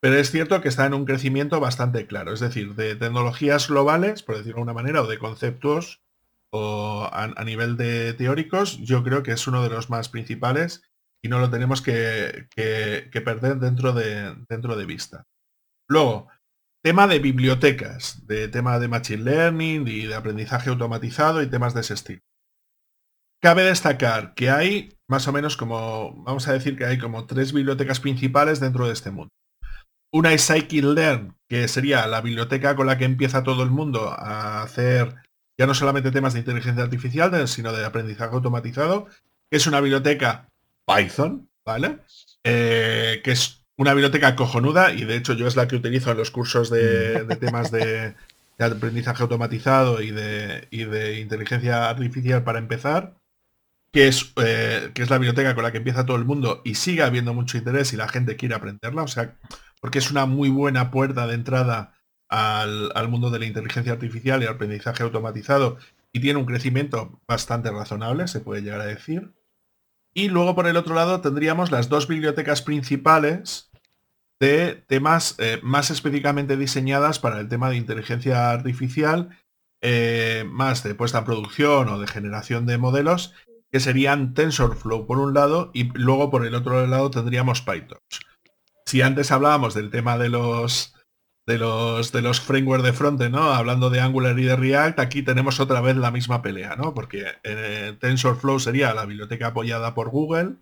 Pero es cierto que está en un crecimiento bastante claro, es decir, de tecnologías globales, por decirlo de alguna manera, o de conceptos, o a nivel de teóricos, yo creo que es uno de los más principales y no lo tenemos que, perder dentro de, dentro de vista. Luego, tema de bibliotecas, de tema de Machine Learning y de aprendizaje automatizado y temas de ese estilo. Cabe destacar que hay más o menos como, vamos a decir que hay como tres bibliotecas principales dentro de este mundo. Una es Scikit-Learn, que sería la biblioteca con la que empieza todo el mundo a hacer ya no solamente temas de inteligencia artificial, sino de aprendizaje automatizado, que es una biblioteca Python, ¿vale? Eh, que es una biblioteca cojonuda y de hecho yo es la que utilizo en los cursos de, mm. temas de, aprendizaje automatizado y de, de, inteligencia artificial para empezar, que es, eh, que es la biblioteca con la que empieza todo el mundo y sigue habiendo mucho interés y la gente quiere aprenderla, o sea, porque es una muy buena puerta de entrada al, al mundo de la inteligencia artificial y aprendizaje automatizado y tiene un crecimiento bastante razonable, se puede llegar a decir. Y luego por el otro lado tendríamos las dos bibliotecas principales de temas eh, más específicamente diseñadas para el tema de inteligencia artificial, eh, más de puesta en producción o de generación de modelos, que serían TensorFlow por un lado y luego por el otro lado tendríamos PyTorch. Si antes hablábamos del tema de los de los, de los frameworks de frontend, ¿no? Hablando de Angular y de React, aquí tenemos otra vez la misma pelea, ¿no? Porque eh, TensorFlow sería la biblioteca apoyada por Google,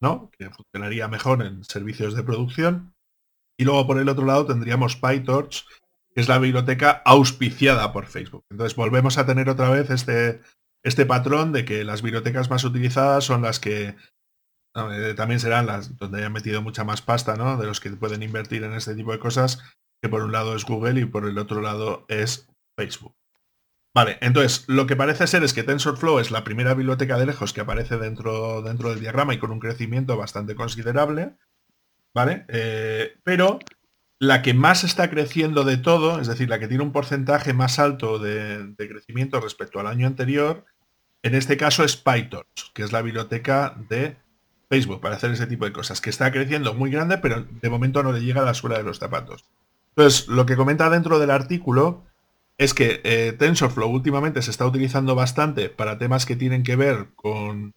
¿no? Que funcionaría mejor en servicios de producción. Y luego por el otro lado tendríamos PyTorch, que es la biblioteca auspiciada por Facebook. Entonces volvemos a tener otra vez este, este patrón de que las bibliotecas más utilizadas son las que eh, también serán las donde hayan metido mucha más pasta, ¿no? De los que pueden invertir en este tipo de cosas que por un lado es Google y por el otro lado es Facebook. Vale, entonces lo que parece ser es que TensorFlow es la primera biblioteca de lejos que aparece dentro, dentro del diagrama y con un crecimiento bastante considerable, ¿vale? Eh, pero la que más está creciendo de todo, es decir, la que tiene un porcentaje más alto de, de crecimiento respecto al año anterior, en este caso es PyTorch, que es la biblioteca de Facebook para hacer ese tipo de cosas, que está creciendo muy grande, pero de momento no le llega a la suela de los zapatos. Entonces, lo que comenta dentro del artículo es que eh, TensorFlow últimamente se está utilizando bastante para temas que tienen que ver con,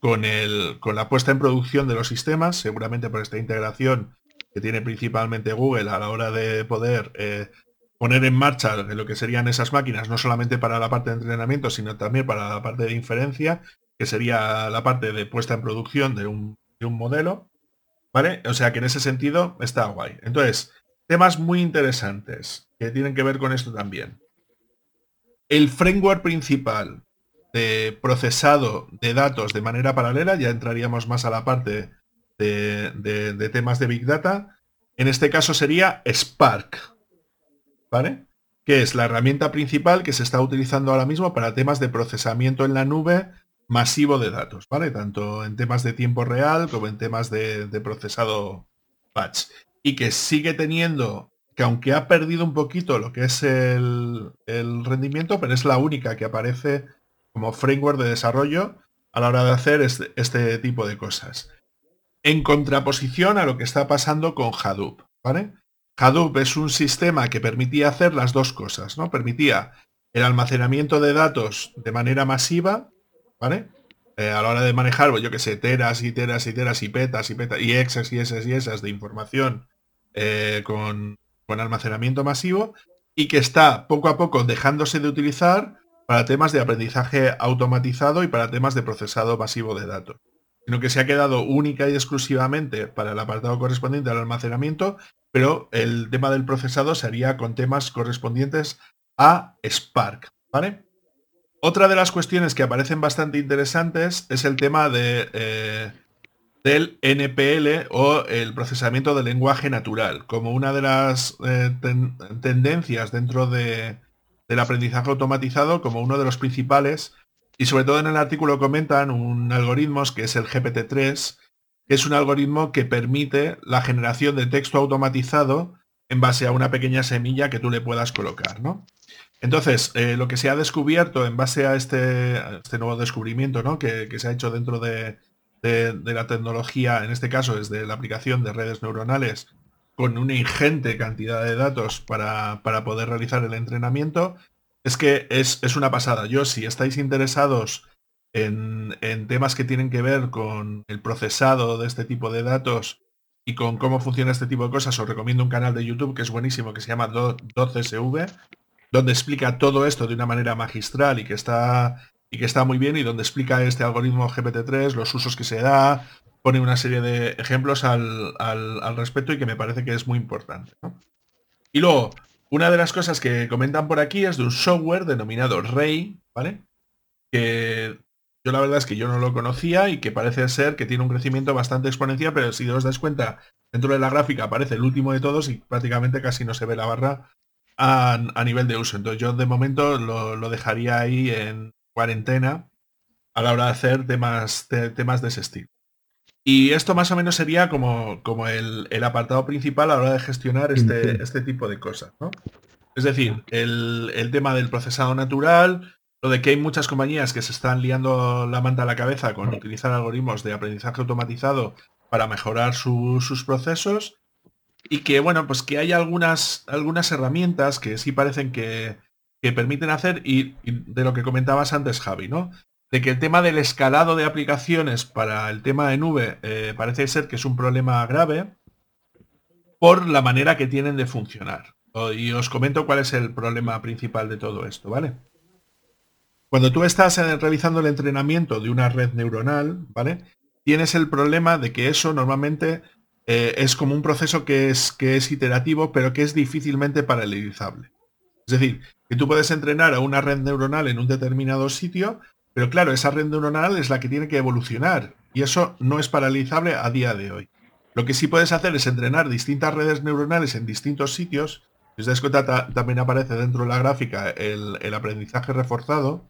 con, el, con la puesta en producción de los sistemas, seguramente por esta integración que tiene principalmente Google a la hora de poder eh, poner en marcha lo que serían esas máquinas, no solamente para la parte de entrenamiento, sino también para la parte de inferencia, que sería la parte de puesta en producción de un, de un modelo. ¿Vale? O sea que en ese sentido está guay. Entonces, temas muy interesantes que tienen que ver con esto también. El framework principal de procesado de datos de manera paralela, ya entraríamos más a la parte de, temas de Big Data, en este caso sería Spark, ¿vale? Que es la herramienta principal que se está utilizando ahora mismo para temas de procesamiento en la nube masivo de datos, ¿vale? Tanto en temas de tiempo real como en temas de, de procesado batch y que sigue teniendo, que aunque ha perdido un poquito lo que es el, rendimiento, pero es la única que aparece como framework de desarrollo a la hora de hacer este, este, tipo de cosas. En contraposición a lo que está pasando con Hadoop, ¿vale? Hadoop es un sistema que permitía hacer las dos cosas, ¿no? Permitía el almacenamiento de datos de manera masiva, ¿vale? Eh, a la hora de manejar, pues yo que sé, teras y teras y teras y petas y petas y exes y esas y esas de información eh, con, almacenamiento masivo y que está poco a poco dejándose de utilizar para temas de aprendizaje automatizado y para temas de procesado masivo de datos. sino que se ha quedado única y exclusivamente para el apartado correspondiente al almacenamiento, pero el tema del procesado sería con temas correspondientes a Spark, ¿vale? Otra de las cuestiones que aparecen bastante interesantes es el tema eh, del NPL o el procesamiento del lenguaje natural, como una de las eh, tendencias dentro de, del aprendizaje automatizado, como uno de los principales, y sobre todo en el artículo comentan un algoritmo que es el GPT-3, que es un algoritmo que permite la generación de texto automatizado en base a una pequeña semilla que tú le puedas colocar, ¿no? Entonces, eh, lo que se ha descubierto en base a este, este nuevo descubrimiento ¿no? que, se ha hecho dentro de, la tecnología, en este caso es de la aplicación de redes neuronales, con una ingente cantidad de datos para, poder realizar el entrenamiento, es que es, una pasada. Yo, si estáis interesados en, temas que tienen que ver con el procesado de este tipo de datos y con cómo funciona este tipo de cosas, os recomiendo un canal de YouTube que es buenísimo, que se llama 12SV, donde explica todo esto de una manera magistral y que está y que está muy bien y donde explica este algoritmo GPT-3, los usos que se da, pone una serie de ejemplos al, respecto y que me parece que es muy importante. Y luego, una de las cosas que comentan por aquí es de un software denominado Ray, ¿vale? Que yo la verdad es que yo no lo conocía y que parece ser que tiene un crecimiento bastante exponencial, pero si os dais cuenta, dentro de la gráfica aparece el último de todos y prácticamente casi no se ve la barra a, nivel de uso. Entonces yo de momento lo, dejaría ahí en cuarentena a la hora de hacer temas, temas de ese estilo. Y esto más o menos sería como, como el, apartado principal a la hora de gestionar este, este tipo de cosas. Es decir, el, tema del procesado natural, lo de que hay muchas compañías que se están liando la manta a la cabeza con utilizar algoritmos de aprendizaje automatizado para mejorar sus procesos y que bueno, pues que hay algunas, algunas herramientas que sí parecen que, permiten hacer y, de lo que comentabas antes, Javi, ¿no? De que el tema del escalado de aplicaciones para el tema de nube eh, parece ser que es un problema grave por la manera que tienen de funcionar. Y os comento cuál es el problema principal de todo esto, ¿vale? Cuando tú estás eh, realizando el entrenamiento de una red neuronal, ¿vale? Tienes el problema de que eso normalmente eh, es como un proceso que es, que es iterativo, pero que es difícilmente paralelizable. Es decir, que tú puedes entrenar a una red neuronal en un determinado sitio, pero claro, esa red neuronal es la que tiene que evolucionar y eso no es paralelizable a día de hoy. Lo que sí puedes hacer es entrenar distintas redes neuronales en distintos sitios. Si os dais cuenta, también aparece dentro de la gráfica el, aprendizaje reforzado,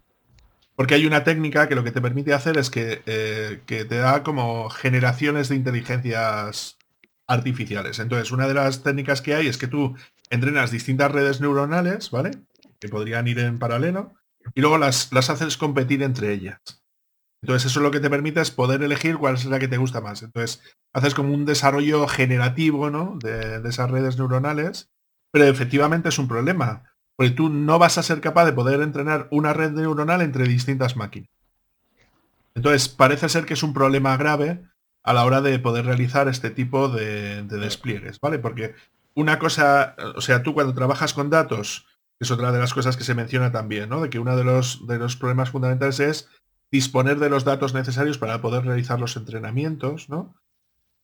porque hay una técnica que lo que te permite hacer es que, eh, que te da como generaciones de inteligencias artificiales. Entonces, una de las técnicas que hay es que tú entrenas distintas redes neuronales, ¿vale? Que podrían ir en paralelo, y luego las, las haces competir entre ellas. Entonces, eso lo que te permite es poder elegir cuál es la que te gusta más. Entonces, haces como un desarrollo generativo, ¿no? De, de esas redes neuronales, pero efectivamente es un problema, porque tú no vas a ser capaz de poder entrenar una red neuronal entre distintas máquinas. Entonces, parece ser que es un problema grave a la hora de poder realizar este tipo de, despliegues, ¿vale? Porque una cosa, o sea, tú cuando trabajas con datos, es otra de las cosas que se menciona también, ¿no? De que uno de los, de los problemas fundamentales es disponer de los datos necesarios para poder realizar los entrenamientos, ¿no?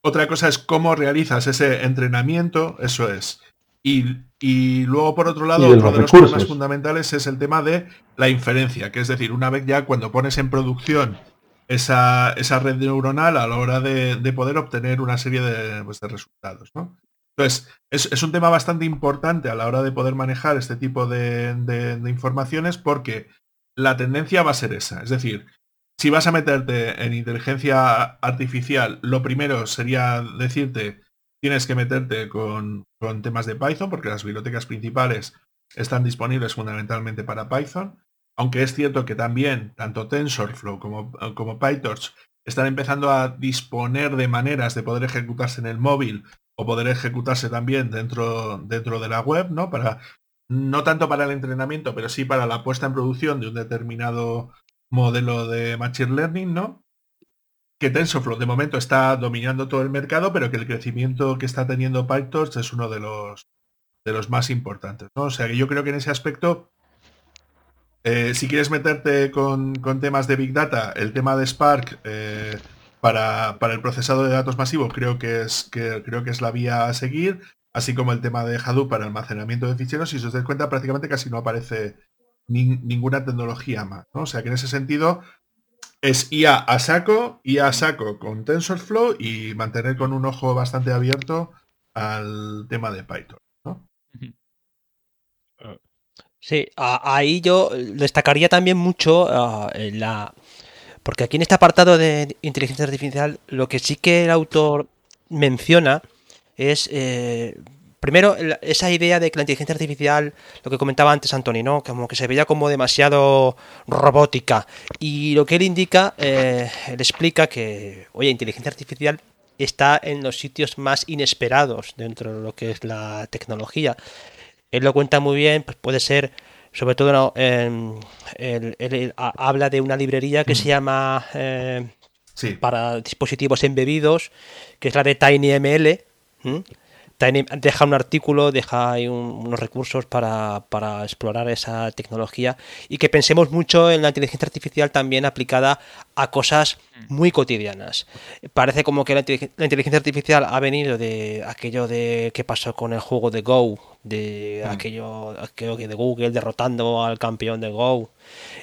Otra cosa es cómo realizas ese entrenamiento, eso es. Y, luego, por otro lado, otro de los problemas fundamentales es el tema de la inferencia, que es decir, una vez ya cuando pones en producción esa, red neuronal a la hora de, poder obtener una serie de, pues, resultados. ¿no? Entonces, es, un tema bastante importante a la hora de poder manejar este tipo de, informaciones porque la tendencia va a ser esa. Es decir, si vas a meterte en inteligencia artificial, lo primero sería decirte, tienes que meterte con, con temas de Python porque las bibliotecas principales están disponibles fundamentalmente para Python aunque es cierto que también tanto TensorFlow como, como PyTorch están empezando a disponer de maneras de poder ejecutarse en el móvil o poder ejecutarse también dentro, dentro de la web, ¿no? Para, no tanto para el entrenamiento, pero sí para la puesta en producción de un determinado modelo de Machine Learning, ¿no? Que TensorFlow de momento está dominando todo el mercado, pero que el crecimiento que está teniendo PyTorch es uno de los, de los más importantes, ¿no? O sea que yo creo que en ese aspecto eh, si quieres meterte con, temas de Big Data, el tema de Spark, eh, para, para, el procesado de datos masivo creo que, es, que, creo que es la vía a seguir, así como el tema de Hadoop para almacenamiento de ficheros. Y si os dais cuenta, prácticamente casi no aparece ninguna tecnología más. O sea que en ese sentido es IA a saco, IA a saco con TensorFlow y mantener con un ojo bastante abierto al tema de Python. ¿no? Sí, ahí yo destacaría también mucho la porque aquí en este apartado de inteligencia artificial, lo que sí que el autor menciona es, eh, primero, esa idea de que la inteligencia artificial, lo que comentaba antes Antoni, ¿no? Como que se veía como demasiado robótica. Y lo que él indica, eh, él explica que, oye, inteligencia artificial está en los sitios más inesperados dentro de lo que es la tecnología. Él lo cuenta muy bien, pues puede ser sobre todo él, habla de una librería que se mm. llama eh, para dispositivos embebidos, que es la de TinyML deja un artículo, deja ahí unos recursos para, explorar esa tecnología y que pensemos mucho en la inteligencia artificial también aplicada a cosas muy cotidianas. Parece como que la, inteligencia artificial ha venido de aquello de que pasó con el juego de Go, de mm. aquello, aquello de Google derrotando al campeón de Go.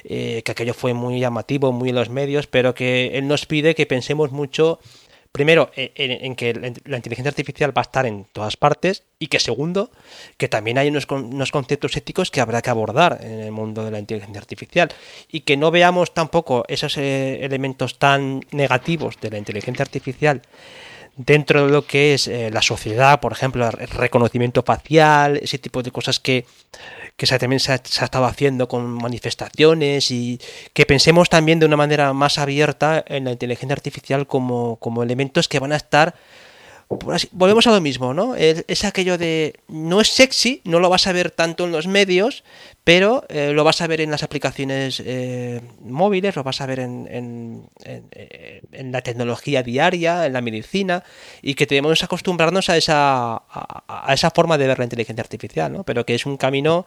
Eh, que aquello fue muy llamativo, muy en los medios, pero que él nos pide que pensemos mucho primero, en, que la inteligencia artificial va a estar en todas partes y que segundo, que también hay unos, conceptos éticos que habrá que abordar en el mundo de la inteligencia artificial y que no veamos tampoco esos eh, elementos tan negativos de la inteligencia artificial dentro de lo que es eh, la sociedad, por ejemplo, el reconocimiento facial, ese tipo de cosas que, que también se ha, estado haciendo con manifestaciones y que pensemos también de una manera más abierta en la inteligencia artificial como, como elementos que van a estar volvemos a lo mismo, ¿no? Es, aquello de no es sexy, no lo vas a ver tanto en los medios, pero eh, lo vas a ver en las aplicaciones eh, móviles, lo vas a ver en, en, la tecnología diaria, en la medicina, y que debemos acostumbrarnos a esa, a esa forma de ver la inteligencia artificial, ¿no? Pero que es un camino,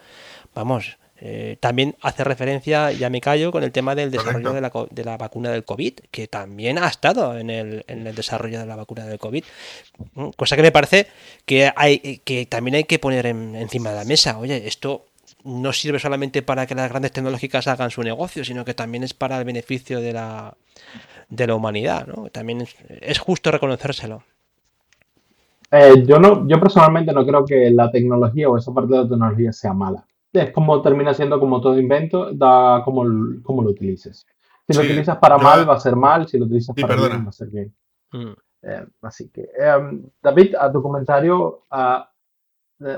vamos, eh, también hace referencia, ya me callo, con el tema del desarrollo de la, de la, vacuna del COVID, que también ha estado en el, en el, desarrollo de la vacuna del COVID. Mm, cosa que me parece que, hay, que también hay que poner encima de la mesa. Oye, esto no sirve solamente para que las grandes tecnológicas hagan su negocio, sino que también es para el beneficio de la, de la humanidad. ¿no? También es, justo reconocérselo. Eh, yo no, yo personalmente no creo que la tecnología o esa parte de la tecnología sea mala es como termina siendo como todo invento, da como, como lo utilices. Si lo utilizas para mal, va a ser mal, si lo utilizas para bien, va a ser bien. Mm. Eh, así que, em, David, a tu comentario,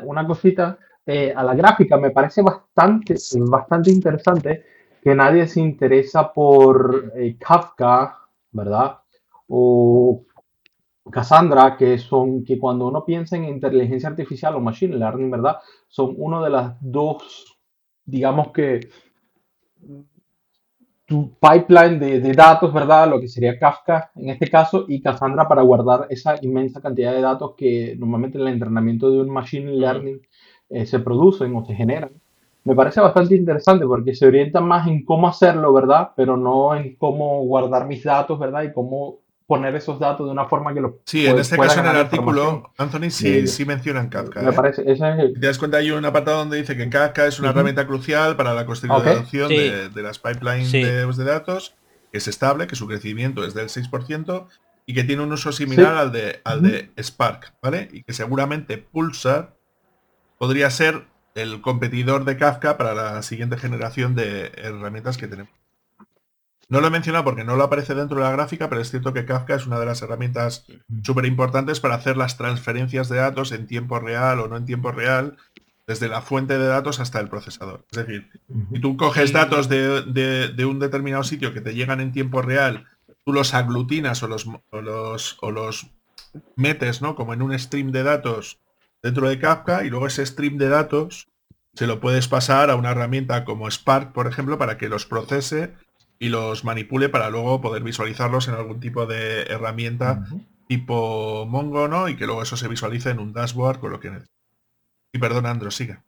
una cosita, eh, a la gráfica me parece bastante, bastante interesante que nadie se interesa por eh, Kafka, ¿verdad? O Cassandra, que son que cuando uno piensa en inteligencia artificial o machine learning, ¿verdad? Son uno de las dos, digamos que tu pipeline de, datos, ¿verdad? Lo que sería Kafka en este caso y Cassandra para guardar esa inmensa cantidad de datos que normalmente en el entrenamiento de un machine learning eh, se producen o se generan. Me parece bastante interesante porque se orienta más en cómo hacerlo, ¿verdad? Pero no en cómo guardar mis datos, ¿verdad? Y cómo poner esos datos de una forma que lo Sí, en este caso en el artículo, Anthony sí, sí mencionan Kafka. Me ¿eh? parece, ese es Te das cuenta, hay un apartado donde dice que Kafka es una herramienta crucial para la construcción de, las pipelines de, de, datos, que es estable, que su crecimiento es del 6% y que tiene un uso similar al, de, al de Spark, ¿vale? Y que seguramente Pulsar podría ser el competidor de Kafka para la siguiente generación de herramientas que tenemos. No lo he mencionado porque no lo aparece dentro de la gráfica, pero es cierto que Kafka es una de las herramientas súper importantes para hacer las transferencias de datos en tiempo real o no en tiempo real, desde la fuente de datos hasta el procesador. Es decir, si tú coges datos de, un determinado sitio que te llegan en tiempo real, tú los aglutinas o los, los, o los metes, ¿no? Como en un stream de datos dentro de Kafka y luego ese stream de datos se lo puedes pasar a una herramienta como Spark, por ejemplo, para que los procese y los manipule para luego poder visualizarlos en algún tipo de herramienta tipo Mongo, ¿no? Y que luego eso se visualice en un dashboard con lo que necesita. Y perdona, Andro, siga.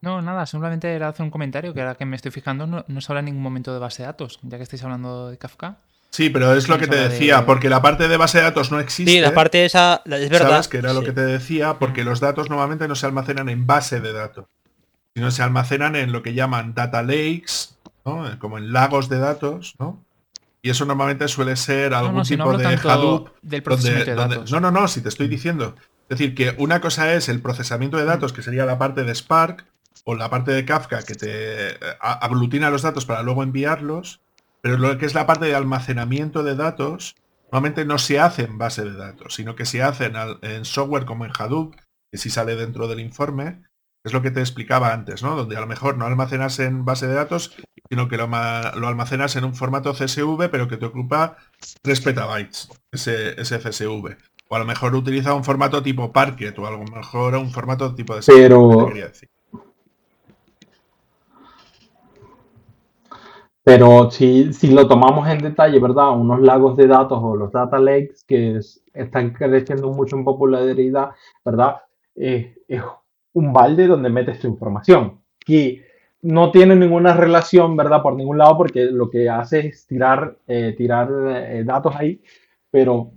No, nada, simplemente era hacer un comentario que ahora que me estoy fijando no, se habla en ningún momento de base de datos, ya que estáis hablando de Kafka. Sí, pero es lo que te decía, porque la parte de base de datos no existe. Sí, la parte esa es verdad. ¿Sabes? Que era lo que te decía, porque los datos normalmente no se almacenan en base de datos, sino se almacenan en lo que llaman data lakes, ¿no? como en lagos de datos, ¿no? Y eso normalmente suele ser algún tipo de Hadoop. Del procesamiento de datos. no, no, no, si te estoy diciendo. Es decir, que una cosa es el procesamiento de datos, que sería la parte de Spark, o la parte de Kafka, que te eh, aglutina los datos para luego enviarlos, pero lo que es la parte de almacenamiento de datos, normalmente no se hace en base de datos, sino que se hace en, software como en Hadoop, que sí sale dentro del informe, es lo que te explicaba antes, ¿no? Donde a lo mejor no almacenas en base de datos, sino que lo, almacenas en un formato CSV, pero que te ocupa 3 petabytes, ese, ese CSV. O a lo mejor utiliza un formato tipo Parquet, o a lo mejor un formato tipo de... Pero... Pero si, si lo tomamos en detalle, ¿verdad? Unos lagos de datos o los data lakes que están creciendo mucho en popularidad, ¿verdad? es un balde donde metes tu información. Y no tiene ninguna relación, ¿verdad? Por ningún lado, porque lo que hace es tirar, eh, tirar eh, datos ahí, pero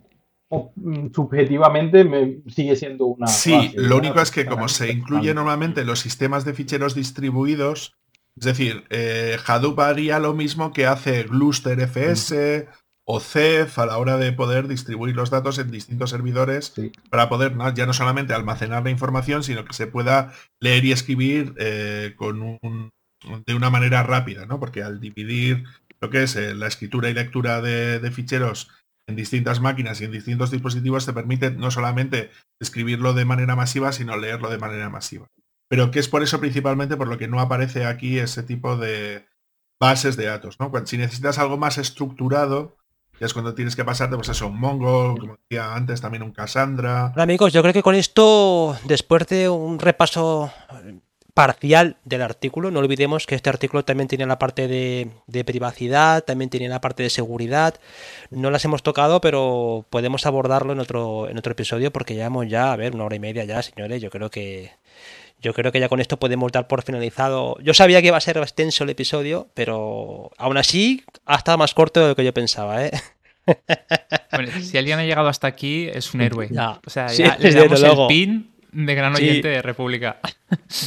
mm, subjetivamente me sigue siendo una... Sí, lo único es que como se incluye normalmente los sistemas de ficheros distribuidos, es decir, eh, Hadoop haría lo mismo que hace Gluster FS o Ceph a la hora de poder distribuir los datos en distintos servidores para poder ya no solamente almacenar la información, sino que se pueda leer y escribir eh, con un, de una manera rápida, ¿no? Porque al dividir lo que es eh, la escritura y lectura de, de, ficheros en distintas máquinas y en distintos dispositivos te permite no solamente escribirlo de manera masiva, sino leerlo de manera masiva pero que es por eso principalmente por lo que no aparece aquí ese tipo de bases de datos, ¿no? Cuando, si necesitas algo más estructurado, ya es cuando tienes que pasarte, pues eso, un Mongo, como decía antes, también un Cassandra. Hola amigos, yo creo que con esto, después de un repaso parcial del artículo, no olvidemos que este artículo también tiene la parte de, de, privacidad, también tiene la parte de seguridad. No las hemos tocado, pero podemos abordarlo en otro, en otro episodio porque llevamos ya, a ver, una hora y media ya, señores. Yo creo que yo creo que ya con esto podemos dar por finalizado. Yo sabía que iba a ser extenso el episodio, pero aún así ha estado más corto de lo que yo pensaba, ¿eh? si alguien ha llegado hasta aquí, es un héroe. O sea, ya le damos el pin de gran oyente de República.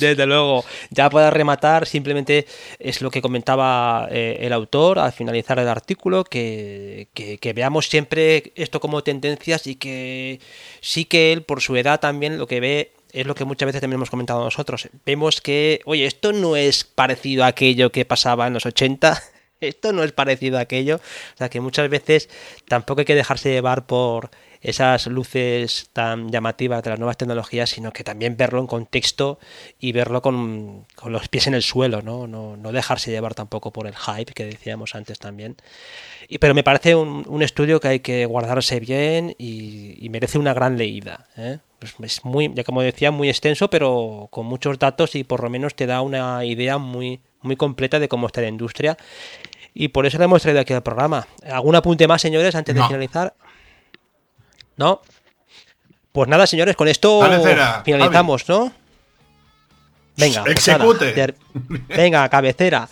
Desde luego. Ya para rematar, simplemente es lo que comentaba eh, el autor al finalizar el artículo, que, que, veamos siempre esto como tendencias y que sí que él, por su edad también, lo que ve es lo que muchas veces también hemos comentado nosotros. Vemos que, oye, esto no es parecido a aquello que pasaba en los 80, esto no es parecido a aquello. O sea que muchas veces tampoco hay que dejarse llevar por esas luces tan llamativas de las nuevas tecnologías, sino que también verlo en contexto y verlo con, los pies en el suelo, ¿no? ¿no? No, dejarse llevar tampoco por el hype que decíamos antes también. Y, pero me parece un, estudio que hay que guardarse bien y, y merece una gran leída. ¿eh? Pues es muy, ya como decía, muy extenso, pero con muchos datos y por lo menos te da una idea muy, muy completa de cómo está la industria. Y por eso le hemos traído aquí al programa. ¿Algún apunte más, señores, antes de finalizar? ¿No? Pues nada, señores, con esto finalizamos, ¿no? Venga, pues venga, cabecera.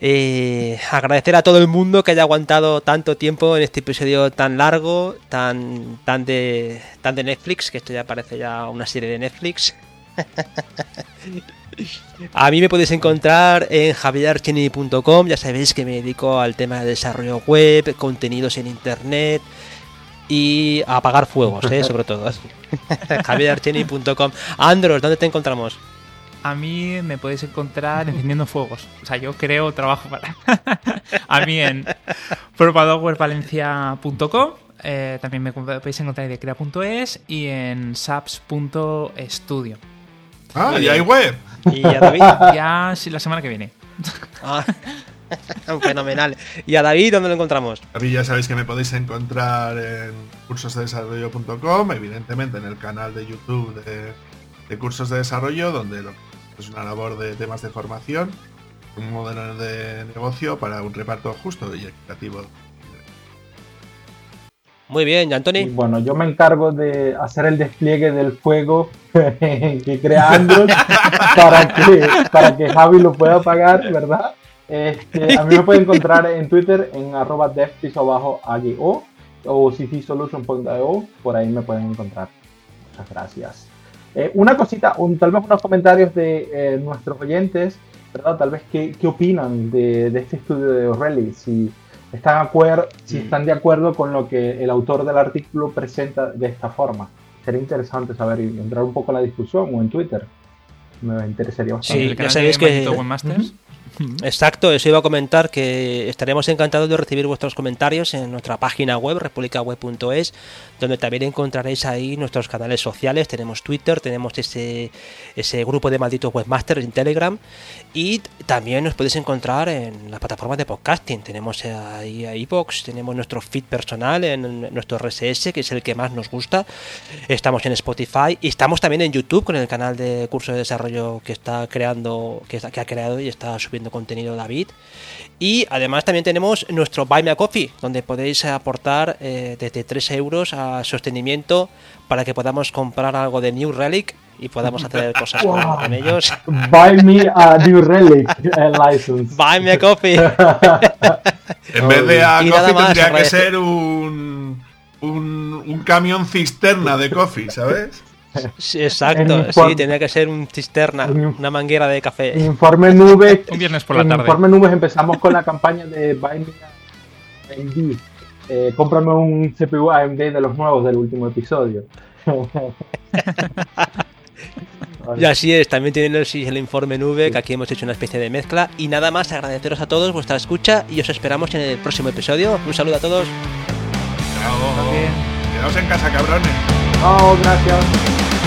Eh, agradecer a todo el mundo que haya aguantado tanto tiempo en este episodio tan largo, tan, tan, de, tan de Netflix, que esto ya parece ya una serie de Netflix. A mí me podéis encontrar en javierarchini.com, ya sabéis que me dedico al tema de desarrollo web, contenidos en internet y a apagar fuegos, ¿eh? sobre todo. javierarchini.com. Andros, ¿dónde te encontramos? A mí me podéis encontrar encendiendo fuegos. O sea, yo creo trabajo para. a mí en propadowervalencia.com. Eh, también me podéis encontrar en decrea.es y en saps.studio. Ah, y hay web. ¿Y a David? Ya sí, la semana que viene. Ah, fenomenal. ¿Y a David dónde lo encontramos? David ya sabéis que me podéis encontrar en cursosdesarrollo.com, evidentemente en el canal de YouTube de, de cursos de desarrollo, donde lo es una labor de temas de formación, un modelo de negocio para un reparto justo y equitativo. Muy bien, Anthony? bueno, yo me encargo de hacer el despliegue del fuego que crea Android para que, para que Javi lo pueda pagar, ¿verdad? Este, a mí me pueden encontrar en Twitter en arroba dev abajo o o ccsolution.io, por ahí me pueden encontrar. Muchas gracias. Eh, una cosita, un, tal vez unos comentarios de eh, nuestros oyentes, ¿verdad? Tal vez qué, qué opinan de, de, este estudio de O'Reilly, si están, acuer si mm. están de acuerdo con lo que el autor del artículo presenta de esta forma. Sería interesante saber y entrar un poco en la discusión o en Twitter. Me interesaría bastante. Sí, ya sabéis que... Exacto, eso iba a comentar que estaremos encantados de recibir vuestros comentarios en nuestra página web, republicaweb.es, donde también encontraréis ahí nuestros canales sociales. Tenemos Twitter, tenemos ese, ese grupo de malditos webmasters en Telegram y también nos podéis encontrar en las plataformas de podcasting. Tenemos ahí a iBox, tenemos nuestro feed personal en nuestro RSS, que es el que más nos gusta. Estamos en Spotify y estamos también en YouTube con el canal de curso de desarrollo que está creando, que, ha creado y está subiendo contenido David. Y además también tenemos nuestro Buy Me a Coffee, donde podéis aportar eh, desde 3 euros a sostenimiento para que podamos comprar algo de New Relic y podamos hacer cosas con, ellos. Buy me a New Relic license. Buy me a coffee. en vez de a coffee tendría que ser un, un, un camión cisterna de coffee, ¿sabes? Sí, exacto, sí, tenía que ser un cisterna, una manguera de café. Informe Nubes. un viernes por la tarde. Informe Nubes empezamos con la campaña de Buy AMD. Eh, cómprame un CPU AMD de los nuevos del último episodio. Y así es, también tienen el, informe nube, que aquí hemos hecho una especie de mezcla. Y nada más, agradeceros a todos vuestra escucha y os esperamos en el próximo episodio. Un saludo a todos. Chao. Quedaos en casa, cabrones. Chao, gracias.